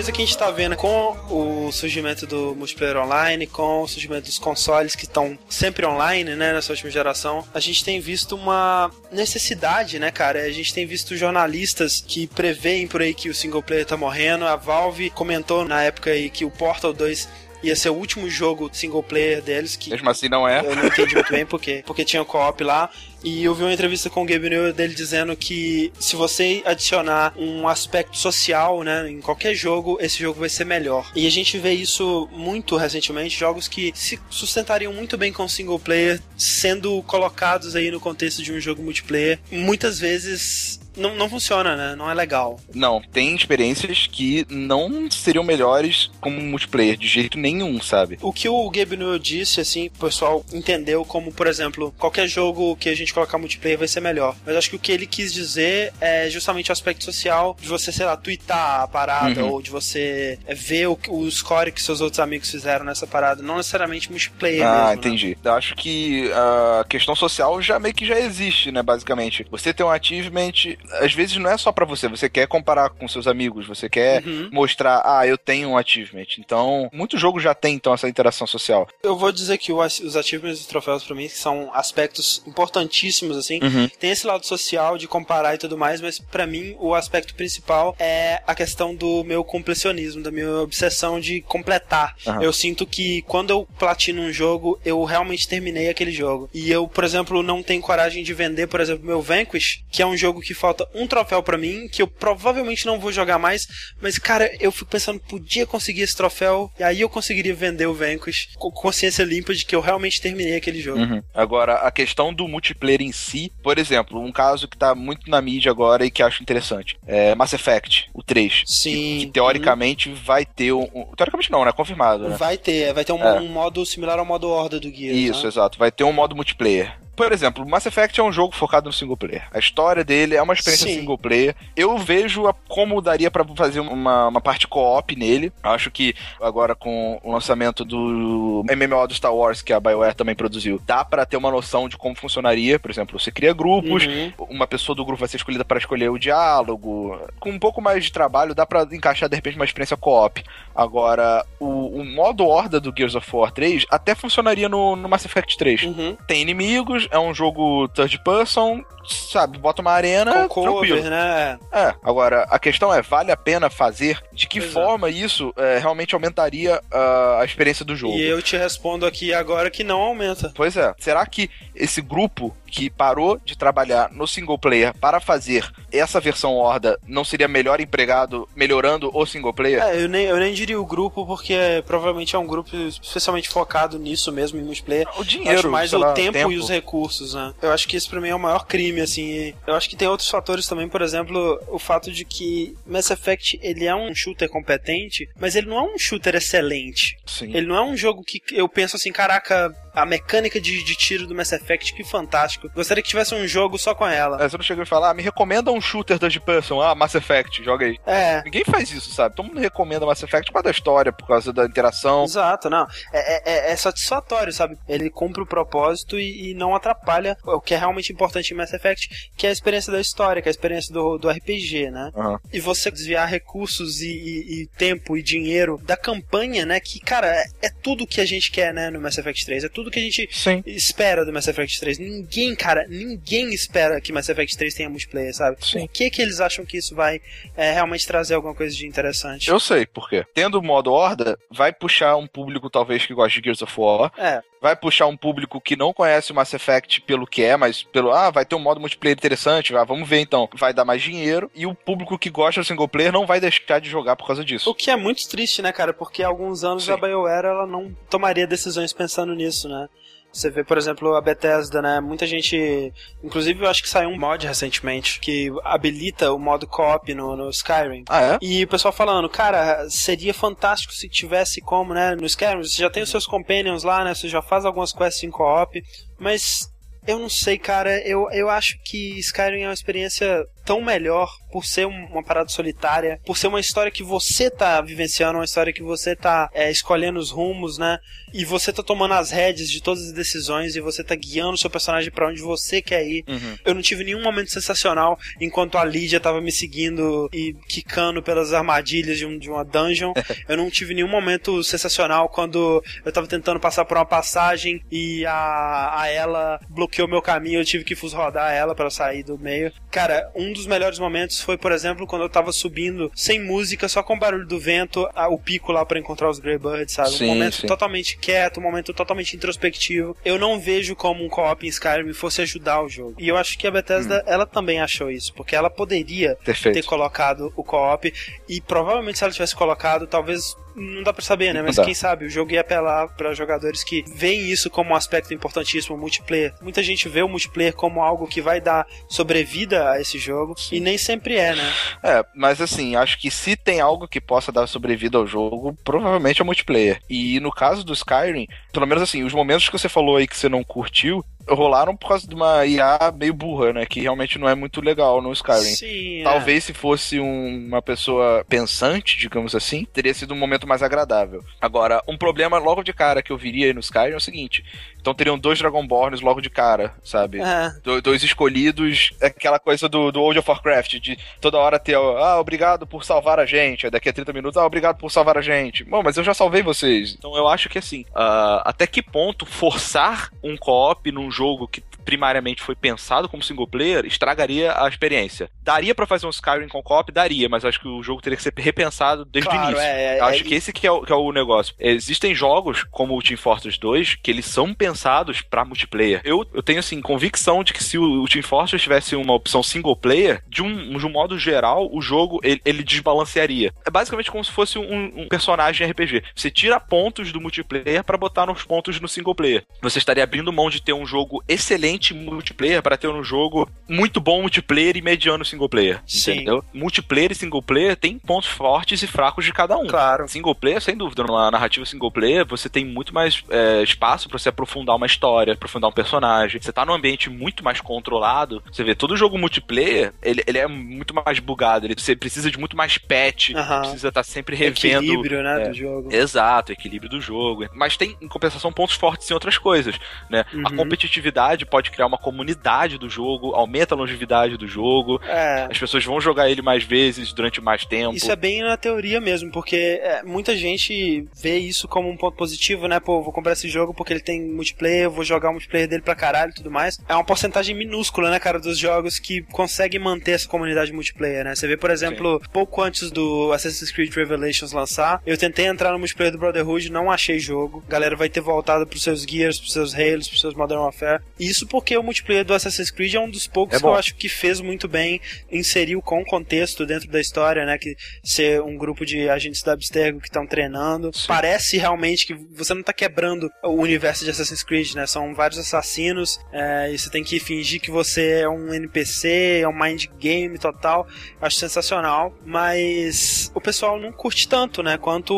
coisa que a gente tá vendo com o surgimento do multiplayer online, com o surgimento dos consoles que estão sempre online, né, nessa última geração, a gente tem visto uma necessidade, né, cara? A gente tem visto jornalistas que preveem por aí que o single player tá morrendo. A Valve comentou na época aí que o Portal 2 ia ser o último jogo single player deles. Que Mesmo assim não é. Eu não entendi muito bem porque, porque tinha co-op lá. E eu vi uma entrevista com o Gabe Newell dele dizendo que se você adicionar um aspecto social, né, em qualquer jogo, esse jogo vai ser melhor. E a gente vê isso muito recentemente, jogos que se sustentariam muito bem com single player sendo colocados aí no contexto de um jogo multiplayer. Muitas vezes não, não funciona, né? Não é legal. Não, tem experiências que não seriam melhores como multiplayer, de jeito nenhum, sabe? O que o Gabe Newell disse, assim, o pessoal entendeu como, por exemplo, qualquer jogo que a gente colocar multiplayer vai ser melhor. Mas acho que o que ele quis dizer é justamente o aspecto social de você, sei lá, twittar a parada, uhum. ou de você é, ver o, o score que seus outros amigos fizeram nessa parada. Não necessariamente multiplayer ah, mesmo. Ah, entendi. Né? Eu acho que a questão social já meio que já existe, né, basicamente. Você tem um achievement às vezes não é só para você, você quer comparar com seus amigos, você quer uhum. mostrar, ah, eu tenho um achievement. Então, muito jogo já tem então essa interação social. Eu vou dizer que os achievements e troféus para mim são aspectos importantíssimos assim. Uhum. Tem esse lado social de comparar e tudo mais, mas para mim o aspecto principal é a questão do meu completionismo, da minha obsessão de completar. Uhum. Eu sinto que quando eu platino um jogo, eu realmente terminei aquele jogo. E eu, por exemplo, não tenho coragem de vender, por exemplo, meu Vanquish, que é um jogo que falta um troféu para mim, que eu provavelmente não vou jogar mais, mas cara, eu fico pensando, podia conseguir esse troféu, e aí eu conseguiria vender o Vanquish com consciência limpa de que eu realmente terminei aquele jogo. Uhum. Agora, a questão do multiplayer em si, por exemplo, um caso que tá muito na mídia agora e que acho interessante, é Mass Effect, o 3. Sim. Que, que teoricamente uhum. vai ter um, um, Teoricamente não, né? Confirmado, né? Vai ter, vai ter um, é. um modo similar ao modo Horda do Gears. Isso, né? exato. Vai ter um modo multiplayer por exemplo, Mass Effect é um jogo focado no single player. A história dele é uma experiência Sim. single player. Eu vejo a, como daria para fazer uma, uma parte co-op nele. Acho que agora com o lançamento do MMO do Star Wars, que a BioWare também produziu, dá para ter uma noção de como funcionaria. Por exemplo, você cria grupos, uhum. uma pessoa do grupo vai ser escolhida para escolher o diálogo. Com um pouco mais de trabalho, dá para encaixar de repente uma experiência co-op. Agora, o, o, modo horda do Gears of War 3 até funcionaria no, no Mass Effect 3. Uhum. Tem inimigos, é um jogo third person, sabe, bota uma arena Com tranquilo. cover, né? É, agora, a questão é, vale a pena fazer? De que Pois é. forma isso é, realmente aumentaria ah, a experiência do jogo? E eu te respondo aqui agora que não aumenta. Pois é. Será que esse grupo que parou de trabalhar no single player para fazer essa versão Horda não seria melhor empregado melhorando o single player? É, eu nem, eu nem diria o grupo, porque provavelmente é um grupo especialmente focado nisso mesmo, em multiplayer. O dinheiro, acho mais o lá, tempo, e os recursos, né? Eu acho que isso pra mim é o maior crime, assim. Eu acho que tem outros fatores também, por exemplo, o fato de que Mass Effect, ele é um shooter competente, mas ele não é um shooter excelente. Sim. Ele não é um jogo que eu penso assim, caraca, a mecânica de, de tiro do Mass Effect, que fantástico. Gostaria que tivesse um jogo só com ela. É, você não chega e fala, ah, me recomenda um shooter third person, ah, Mass Effect, joga aí. É. Ninguém faz isso, sabe? Todo mundo recomenda Mass Effect por causa da história, por causa da interação. Exato, não. É, é, é satisfatório, sabe? Ele cumpre o propósito e, e não atrapalha o que é realmente importante em Mass Effect, que é a experiência da história, que é a experiência do, do RPG, né? Aham. E você desviar recursos e, e- e tempo e dinheiro da campanha, né? Que, cara, é, é tudo que a gente quer, né, no Mass Effect 3. É tudo que a gente Sim. espera do Mass Effect 3. Ninguém, cara, ninguém espera que Mass Effect 3 tenha multiplayer, sabe? Sim. Por que que eles acham que isso vai é, realmente trazer alguma coisa de interessante? Eu sei por quê. Tendo o modo Horda, vai puxar um público talvez que gosta de Gears of War, É, vai puxar um público que não conhece o Mass Effect pelo que é, mas pelo, ah, vai ter um modo multiplayer interessante, ah, vamos ver então. Vai dar mais dinheiro, e o público que gosta do single player não vai deixar de jogar por causa disso. O que é muito triste, né, cara? Porque há alguns anos Sim. a BioWare ela não tomaria decisões pensando nisso, né? Você vê, por exemplo, a Bethesda, né? Muita gente. Inclusive, eu acho que saiu um mod recentemente que habilita o modo co-op no, no Skyrim. Ah, é? E o pessoal falando, cara, seria fantástico se tivesse como, né? No Skyrim, você já tem os seus companions lá, né? Você já faz algumas quests em co-op, mas eu não sei, cara. Eu, eu acho que Skyrim é uma experiência tão melhor por ser um- uma parada solitária, por ser uma história que você tá vivenciando, uma história que você tá é, escolhendo os rumos, né? E você tá tomando as rédeas de todas as decisões e você tá guiando o seu personagem pra onde você quer ir. Uhum. Eu não tive nenhum momento sensacional enquanto a Lídia tava me seguindo e quicando pelas armadilhas de, um- de uma dungeon. eu não tive nenhum momento sensacional quando eu tava tentando passar por uma passagem e a, a ela bloqueou meu caminho, eu tive que fus rodar ela para sair do meio. Cara, um dos melhores momentos foi, por exemplo, quando eu tava subindo sem música, só com o barulho do vento, a- o pico lá pra encontrar os Greybirds, sabe? Sim, um momento sim. totalmente quieto, um momento totalmente introspectivo. Eu não vejo como um co-op em Skyrim fosse ajudar o jogo. E eu acho que a Bethesda, ela também achou isso, porque ela poderia Perfeito. ter colocado o co-op e provavelmente se ela tivesse colocado, talvez não dá pra saber, né? Mas quem sabe o jogo ia apelar pra jogadores que veem isso como um aspecto importantíssimo, o multiplayer. Muita gente vê o multiplayer como algo que vai dar sobrevida a esse jogo Sim. e nem sempre é, né? É, mas assim, acho que se tem algo que possa dar sobrevida ao jogo, provavelmente é o multiplayer. E no caso do Skyrim, pelo menos assim, os momentos que você falou aí que você não curtiu, rolaram por causa de uma IA meio burra, né? Que realmente não é muito legal no Skyrim. Sim, é. Talvez se fosse um- uma pessoa pensante, digamos assim, teria sido um momento mais agradável. Agora, um problema logo de cara que eu viria aí no Skyrim é o seguinte: então teriam dois Dragonborns logo de cara, sabe? É. Do- dois escolhidos, é aquela coisa do, do World of Warcraft, de toda hora ter, ah, obrigado por salvar a gente, aí daqui a 30 minutos, ah, obrigado por salvar a gente. Bom, mas eu já salvei vocês. Então eu acho que assim, ah, até que ponto forçar um co-op num jogo que primariamente foi pensado como single player estragaria a experiência. Daria pra fazer um Skyrim com co-op? Daria, mas acho que o jogo teria que ser repensado desde o Claro, início. é, é, acho é, que esse que é, o, que é o negócio. Existem jogos, como o Team Fortress 2, que eles são pensados pra multiplayer. Eu, eu tenho, assim, convicção de que se o, o Team Fortress tivesse uma opção single player, de um, de um modo geral, o jogo, ele, ele desbalancearia. É basicamente como se fosse um, um personagem RPG. Você tira pontos do multiplayer pra botar nos pontos no single player. Você estaria abrindo mão de ter um jogo excelente multiplayer para ter um jogo muito bom multiplayer e mediano single player. Sim. Entendeu? Multiplayer e single player tem pontos fortes e fracos de cada um. Claro. Single player, sem dúvida, numa narrativa single player, você tem muito mais é, espaço pra você aprofundar uma história, aprofundar um personagem. Você tá num ambiente muito mais controlado. Você vê, todo jogo multiplayer, ele, ele é muito mais bugado. Ele, você precisa de muito mais patch, precisa estar sempre revendo. Equilíbrio, né, é, do jogo. Exato, equilíbrio do jogo. Mas tem, em compensação, pontos fortes em outras coisas, né? A Uhum. competitividade pode criar uma comunidade do jogo, aumenta a longevidade do jogo, É. as pessoas vão jogar ele mais vezes durante mais tempo. Isso é bem na teoria mesmo, porque é, muita gente vê isso como um ponto positivo, né? Pô, vou comprar esse jogo porque ele tem multiplayer, vou jogar o multiplayer dele pra caralho e tudo mais. É uma porcentagem minúscula, né, cara, dos jogos que conseguem manter essa comunidade multiplayer, né? Você vê, por exemplo, Sim. pouco antes do Assassin's Creed Revelations lançar, eu tentei entrar no multiplayer do Brotherhood, não achei jogo. A galera vai ter voltado pros seus Gears, pros seus Halos, pros seus Modern Warfare. Isso porque o multiplayer do Assassin's Creed é um dos poucos é que eu acho que fez muito bem, inseriu com contexto dentro da história, né? Que ser um grupo de agentes da Abstergo que estão treinando. Sim. Parece realmente que você não tá quebrando o universo de Assassin's Creed, né? São vários assassinos é, e você tem que fingir que você é um NPC, é um mind game total. Acho sensacional, mas o pessoal não curte tanto, né? Quanto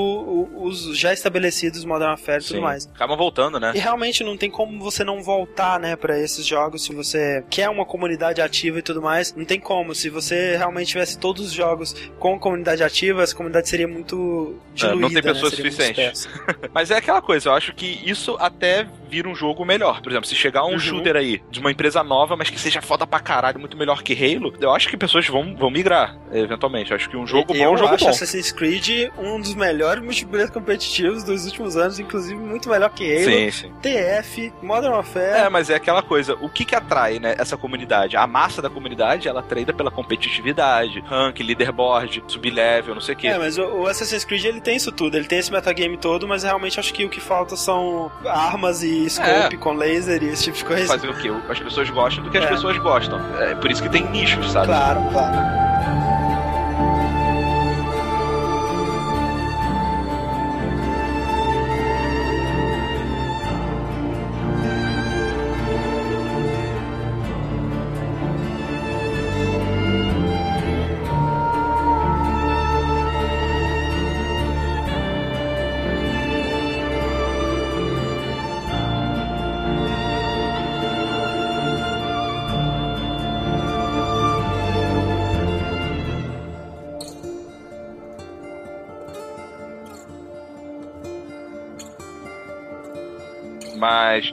os já estabelecidos Modern Warfare e tudo mais. Acaba voltando, né? E realmente não tem como você não voltar, né, para esses jogos se você quer uma comunidade ativa e tudo mais. Não tem como. Se você realmente tivesse todos os jogos com comunidade ativa, essa comunidade seria muito diluída, é, Não tem né? pessoas né? suficientes. Mas é aquela coisa, eu acho que isso até vira um jogo melhor. Por exemplo, se chegar um uhum. shooter aí de uma empresa nova, mas que seja foda pra caralho, muito melhor que Halo, eu acho que pessoas vão, vão migrar, eventualmente. Eu acho que um jogo eu bom é um jogo acho bom. Assassin's Creed um dos melhores multiplayer competitivos dos últimos anos, inclusive muito melhor que Halo. Sim, sim. TF, Modern Warfare. É, mas é aquela coisa, o que que atrai, né, essa comunidade? A massa da comunidade, ela treina pela competitividade, rank, leaderboard, sub-level, não sei o quê. É, mas o, o, Assassin's Creed, ele tem isso tudo, ele tem esse metagame todo, mas realmente acho que o que falta são armas e scope é. com laser e esse tipo de coisa. Fazer o quê? As pessoas gostam do que é. as pessoas gostam. É por isso que tem nichos, sabe? Claro, claro.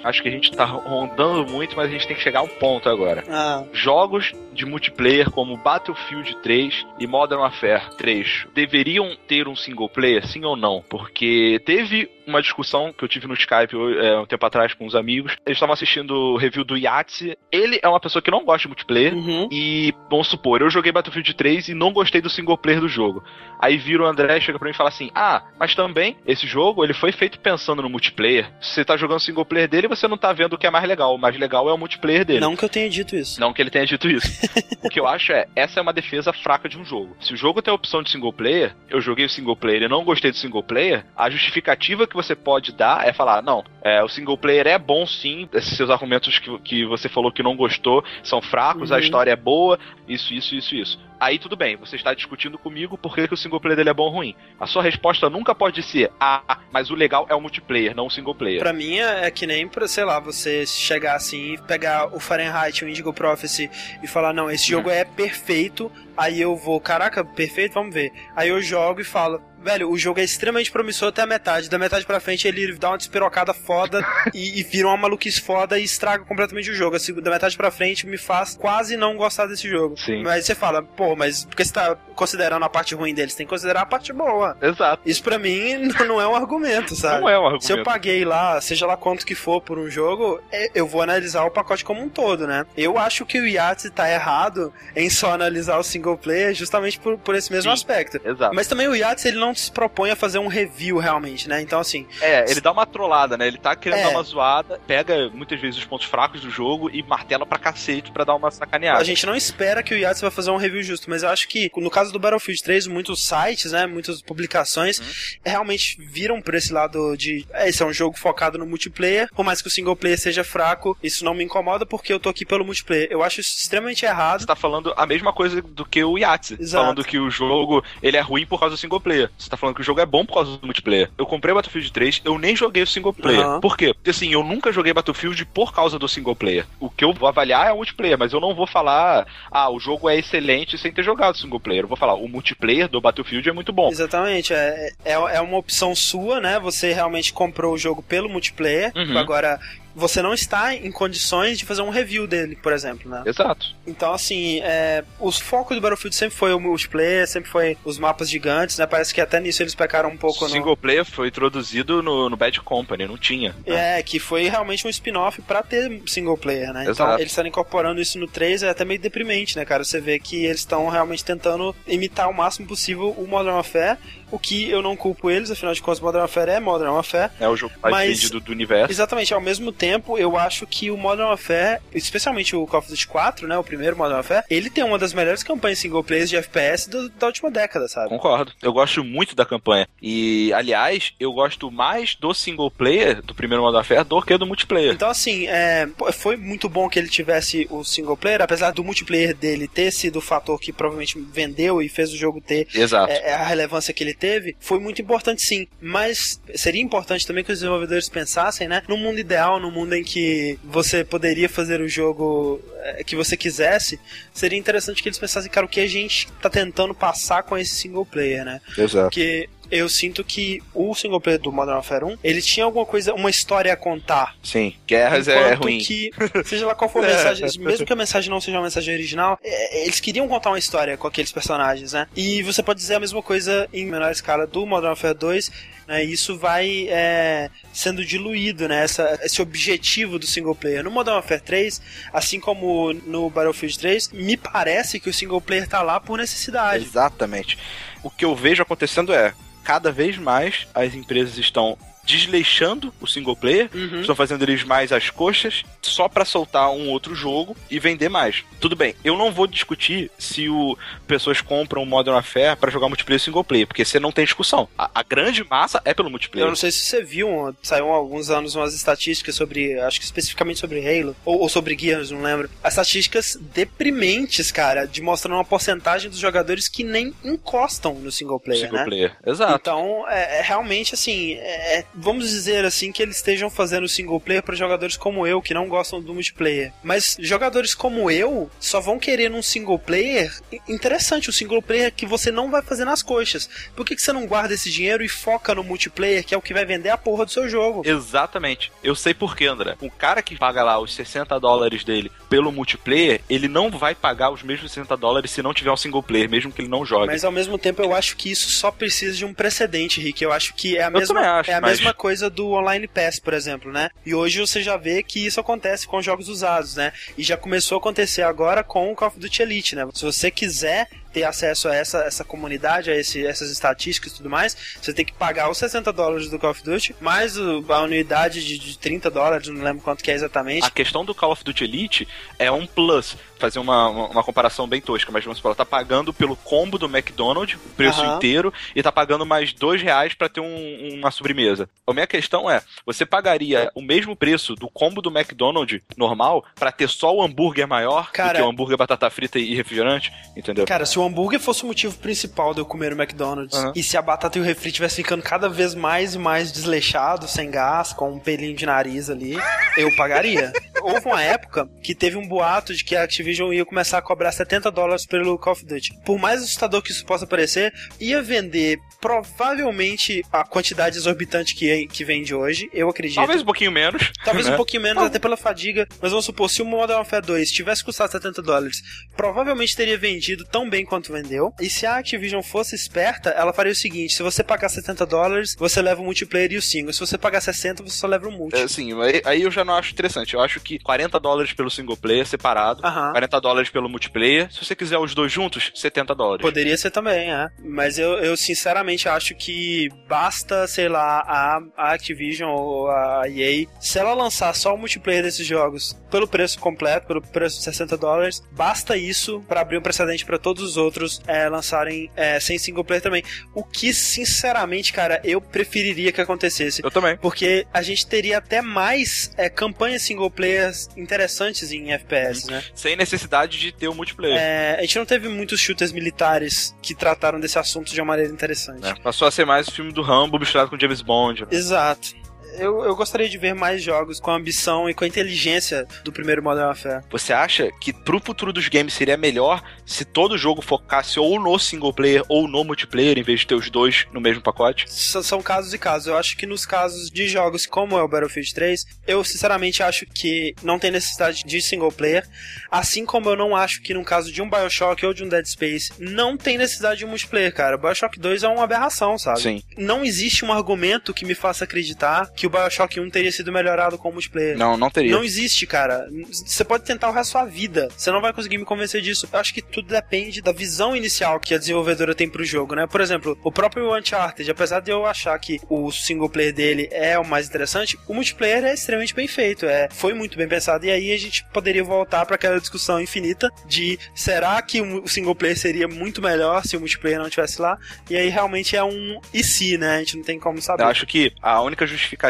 Acho que a gente tá rondando muito, mas a gente tem que chegar ao ponto agora. Ah. Jogos de multiplayer como Battlefield 3 e Modern Warfare 3 deveriam ter um single player, sim ou não? Porque teve uma discussão que eu tive no Skype é, um tempo atrás com uns amigos. Eles estavam assistindo o review do Yahtzee. Ele é uma pessoa que não gosta de multiplayer. Uhum. E, vamos supor, eu joguei Battlefield 3 e não gostei do single player do jogo. Aí vira o André, chega pra mim e fala assim: Ah, mas também esse jogo ele foi feito pensando no multiplayer. Você tá jogando single player dele você não tá vendo o que é mais legal. O mais legal é o multiplayer dele. Não que eu tenha dito isso. Não que ele tenha dito isso. o que eu acho é, essa é uma defesa fraca de um jogo. Se o jogo tem a opção de single player, eu joguei o single player e não gostei do single player, a justificativa que você pode dar é falar, não, é, o single player é bom sim, esses seus argumentos que, que você falou que não gostou são fracos, uhum. a história é boa, isso, isso, isso, isso. Aí tudo bem, você está discutindo comigo por que, que o single player dele é bom ou ruim. A sua resposta nunca pode ser, ah, mas o legal é o multiplayer, não o single player. Pra mim é, é que nem pra, sei lá, você chegar assim e pegar o Fahrenheit, o Indigo Prophecy e falar, não, esse jogo uhum. é perfeito, aí eu vou, caraca, perfeito, vamos ver. Aí eu jogo e falo, velho, o jogo é extremamente promissor até a metade. Da metade pra frente ele dá uma despirocada foda e, e, vira uma maluquice foda e estraga completamente o jogo. Assim, da metade pra frente me faz quase não gostar desse jogo. Sim. Mas você fala, pô, mas por que você tá considerando a parte ruim deles? Tem que considerar a parte boa. Exato. Isso pra mim não é um argumento, sabe? Não é um argumento. Se eu paguei lá, seja lá quanto que for por um jogo, é, eu vou analisar o pacote como um todo, né? Eu acho que o Yahtzee tá errado em só analisar o single player justamente por, por esse mesmo Sim, aspecto. Exato. Mas também o Yahtzee, ele não se propõe a fazer um review realmente, né? Então, assim... É, ele dá uma trollada, né? Ele tá querendo é. dar uma zoada, pega muitas vezes os pontos fracos do jogo e martela pra cacete pra dar uma sacaneada. A gente não espera que o Yahtzee vai fazer um review justo, mas eu acho que no caso do Battlefield 3, muitos sites, né, muitas publicações, uhum. realmente viram por esse lado de é, esse é um jogo focado no multiplayer, por mais que o single player seja fraco, isso não me incomoda porque eu tô aqui pelo multiplayer. Eu acho isso extremamente errado. Você tá falando a mesma coisa do que o. Exato. Falando que o jogo, ele é ruim por causa do single player. Você tá falando que o jogo é bom por causa do multiplayer. Eu comprei Battlefield 3, eu nem joguei o single player. Uhum. Por quê? Porque assim, eu nunca joguei Battlefield por causa do single player. O que eu vou avaliar é o multiplayer, mas eu não vou falar, ah, o jogo é excelente sem ter jogado single player. Eu vou falar, o multiplayer do Battlefield é muito bom. Exatamente, é, é, é uma opção sua, né? Você realmente comprou o jogo pelo multiplayer. Uhum. Agora, você não está em condições de fazer um review dele, por exemplo, né? Exato. Então, assim, é, os focos do Battlefield sempre foi o multiplayer, sempre foi os mapas gigantes, né? Parece que até nisso eles pecaram um pouco o single player foi introduzido no, no Bad Company, não tinha. Né? É, que foi realmente um spin-off pra ter single player, né? Então, Exato. Então, eles estarem incorporando isso no 3 é até meio deprimente, né, cara? Você vê que eles estão realmente tentando imitar o máximo possível o Modern Warfare o que eu não culpo eles, afinal de contas, Modern Warfare é Modern Warfare. É o jogo mais mas, vendido do universo. Exatamente, ao mesmo tempo, eu acho que o Modern Warfare, especialmente o Call of Duty 4, né, o primeiro Modern Warfare, ele tem uma das melhores campanhas single players de FPS do, da última década, sabe? Concordo. Eu gosto muito da campanha. E, aliás, eu gosto mais do single player do primeiro Modern Warfare do que do multiplayer. Então, assim, é, foi muito bom que ele tivesse o single player, apesar do multiplayer dele ter sido o fator que provavelmente vendeu e fez o jogo ter é, a relevância que ele teve, foi muito importante sim. Mas seria importante também que os desenvolvedores pensassem, né? No mundo ideal, no mundo em que você poderia fazer o jogo eh, que você quisesse, seria interessante que eles pensassem, cara, o que a gente tá tentando passar com esse single player, né? Exato. Porque eu sinto que o single player do Modern Warfare 1, ele tinha alguma coisa, uma história a contar. Sim, guerras é ruim. que, seja lá qual for a mensagem, mesmo que a mensagem não seja uma mensagem original, é, eles queriam contar uma história com aqueles personagens, né? E você pode dizer a mesma coisa em menor escala do Modern Warfare 2, né? Isso vai é, sendo diluído, né? Essa, esse objetivo do single player. No Modern Warfare 3, assim como no Battlefield 3, me parece que o single player tá lá por necessidade. Exatamente. O que eu vejo acontecendo é, cada vez mais as empresas estão desleixando o single player, uhum. estão fazendo eles mais às coxas, só para soltar um outro jogo e vender mais. Tudo bem, eu não vou discutir se o pessoas compram o Modern Warfare para jogar multiplayer single player, porque você não tem discussão. A, a, grande massa é pelo multiplayer. Eu não sei se você viu, saiu há alguns anos umas estatísticas sobre, acho que especificamente sobre Halo, ou, ou sobre Gears, não lembro. As estatísticas deprimentes, cara, de mostrando uma porcentagem dos jogadores que nem encostam no single player, single né? player, exato. Então, é, é realmente assim, é, vamos dizer assim que eles estejam fazendo single player para jogadores como eu que não gostam do multiplayer. Mas jogadores como eu só vão querer num single player interessante, o um single player que você não vai fazer nas coxas. Por que, que você não guarda esse dinheiro e foca no multiplayer, que é o que vai vender a porra do seu jogo? Exatamente. Eu sei por quê, André. O cara que paga lá os 60 dólares dele pelo multiplayer, ele não vai pagar os mesmos 60 dólares se não tiver um single player, mesmo que ele não jogue. Mas ao mesmo tempo eu acho que isso só precisa de um precedente, Rick. Eu acho que é a mesma, acho, é a mesma mesma coisa do Online Pass, por exemplo, né? E hoje você já vê que isso acontece com jogos usados, né? E já começou a acontecer agora com o Call of Duty Elite, né? Se você quiser ter acesso a essa, essa comunidade, a esse, essas estatísticas e tudo mais, você tem que pagar os 60 dólares do Call of Duty, mais o, a unidade de, de 30 dólares, não lembro quanto que é exatamente. A questão do Call of Duty Elite é um plus. Fazer uma, uma, uma comparação bem tosca, mas vamos supor, ela tá pagando pelo combo do McDonald's, o preço uhum. inteiro, e tá pagando mais dois reais para ter um, uma sobremesa. A minha questão é, você pagaria o mesmo preço do combo do McDonald's normal para ter só o hambúrguer maior Cara, do que o hambúrguer batata frita e refrigerante, entendeu? Cara, se o hambúrguer fosse o motivo principal de eu comer no McDonald's, uhum. e se a batata e o refri tivessem ficando cada vez mais e mais desleixado, sem gás, com um pelinho de nariz ali, eu pagaria. Houve uma época que teve um boato de que a Activision ia começar a cobrar 70 dólares pelo Call of Duty. Por mais assustador que isso possa parecer, ia vender provavelmente a quantidade exorbitante que, que vende hoje, eu acredito. Talvez um pouquinho menos. Talvez né? um pouquinho menos, até pela fadiga. Mas vamos supor, se o Modern Warfare 2 tivesse custado 70 dólares, provavelmente teria vendido tão bem quanto vendeu. E se a Activision fosse esperta, ela faria o seguinte: se você pagar 70 dólares, você leva o multiplayer e o single. Se você pagar 60, você só leva o multi. É, sim, aí, eu já não acho interessante. Eu acho que 40 dólares pelo single player separado, uh -huh. 40 dólares pelo multiplayer. Se você quiser os dois juntos, 70 dólares. Poderia ser também, é. Mas eu, eu sinceramente acho que basta, sei lá, a, a Activision ou a EA, se ela lançar só o multiplayer desses jogos pelo preço completo, pelo preço de 60 dólares, basta isso para abrir um precedente para todos os outros é, lançarem é, sem single player também. O que, sinceramente, cara, eu preferiria que acontecesse. Eu também. Porque a gente teria até mais é, campanhas single players interessantes em FPS, né? Sem necessidade de ter o multiplayer. É, a gente não teve muitos shooters militares que trataram desse assunto de uma maneira interessante. É, passou a ser mais o filme do Rambo misturado com James Bond. Né? Exato. Eu, eu gostaria de ver mais jogos com a ambição e com a inteligência do primeiro Modern Warfare. Você acha que pro futuro dos games seria melhor se todo jogo focasse ou no single player ou no multiplayer, em vez de ter os dois no mesmo pacote? S são casos e casos. Eu acho que nos casos de jogos como é o Battlefield 3, eu sinceramente acho que não tem necessidade de single player. Assim como eu não acho que no caso de um Bioshock ou de um Dead Space, não tem necessidade de multiplayer, cara. Bioshock 2 é uma aberração, sabe? Sim. Não existe um argumento que me faça acreditar que o Bioshock 1 teria sido melhorado com o multiplayer. Não, não teria. Não existe, cara. Você pode tentar o resto da sua vida. Você não vai conseguir me convencer disso. Eu acho que tudo depende da visão inicial que a desenvolvedora tem pro jogo, né? Por exemplo, o próprio Uncharted, apesar de eu achar que o single player dele é o mais interessante, o multiplayer é extremamente bem feito. É, foi muito bem pensado. E aí a gente poderia voltar para aquela discussão infinita de será que o single player seria muito melhor se o multiplayer não tivesse lá? E aí realmente é um e se, né? A gente não tem como saber. Eu acho que a única justificativa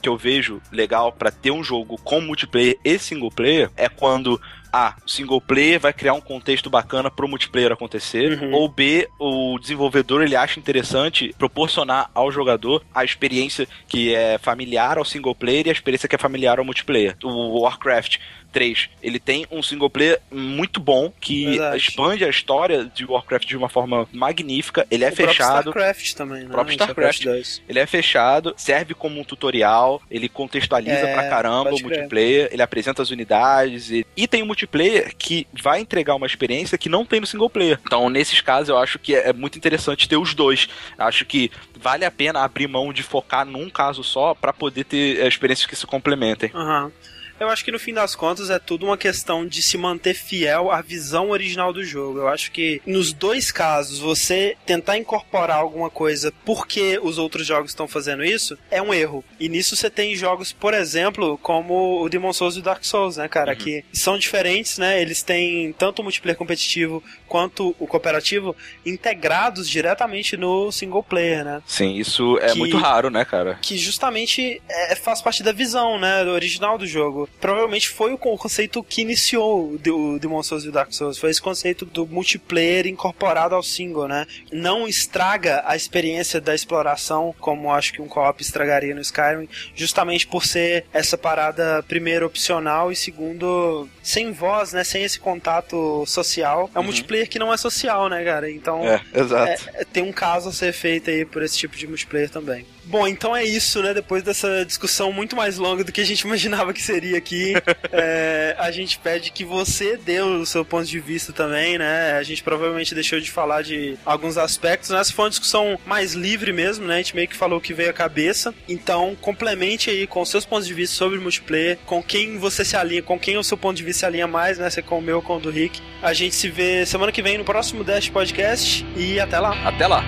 que eu vejo legal para ter um jogo com multiplayer e single player é quando a, single player vai criar um contexto bacana pro multiplayer acontecer, uhum. ou B, o desenvolvedor ele acha interessante proporcionar ao jogador a experiência que é familiar ao single player e a experiência que é familiar ao multiplayer. O Warcraft 3, ele tem um single player muito bom que Verdade. expande a história de Warcraft de uma forma magnífica. Ele é o fechado. O StarCraft também, né? O próprio StarCraft. StarCraft ele é fechado, serve como um tutorial, ele contextualiza é, pra caramba o multiplayer, ele apresenta as unidades e, e tem um multiplayer que vai entregar uma experiência que não tem no single player. Então, nesses casos, eu acho que é, é muito interessante ter os dois. Acho que vale a pena abrir mão de focar num caso só para poder ter é, experiências que se complementem. Uhum. Eu acho que no fim das contas é tudo uma questão de se manter fiel à visão original do jogo. Eu acho que nos dois casos, você tentar incorporar alguma coisa porque os outros jogos estão fazendo isso é um erro. E nisso você tem jogos, por exemplo, como o Demon Souls e o Dark Souls, né, cara? Uhum. Que são diferentes, né? Eles têm tanto o multiplayer competitivo quanto o cooperativo integrados diretamente no single player, né? Sim, isso é que, muito raro, né, cara? Que justamente é, faz parte da visão, né, do original do jogo provavelmente foi o conceito que iniciou o Demon Souls e o Dark Souls. Foi esse conceito do multiplayer incorporado ao single, né? Não estraga a experiência da exploração, como acho que um co-op estragaria no Skyrim, justamente por ser essa parada, primeiro, opcional e segundo, sem voz, né? Sem esse contato social. É um uhum. multiplayer que não é social, né, cara? Então, é, exato. É, tem um caso a ser feito aí por esse tipo de multiplayer também. Bom, então é isso, né? Depois dessa discussão muito mais longa do que a gente imaginava que seria aqui, é, a gente pede que você dê o seu ponto de vista também, né? A gente provavelmente deixou de falar de alguns aspectos. Essa foi uma discussão mais livre mesmo, né? A gente meio que falou o que veio à cabeça. Então, complemente aí com seus pontos de vista sobre multiplayer, com quem você se alinha, com quem o seu ponto de vista se alinha mais, né? Se é com o meu com o do Rick. A gente se vê semana que vem no próximo Dash Podcast e até lá. Até lá.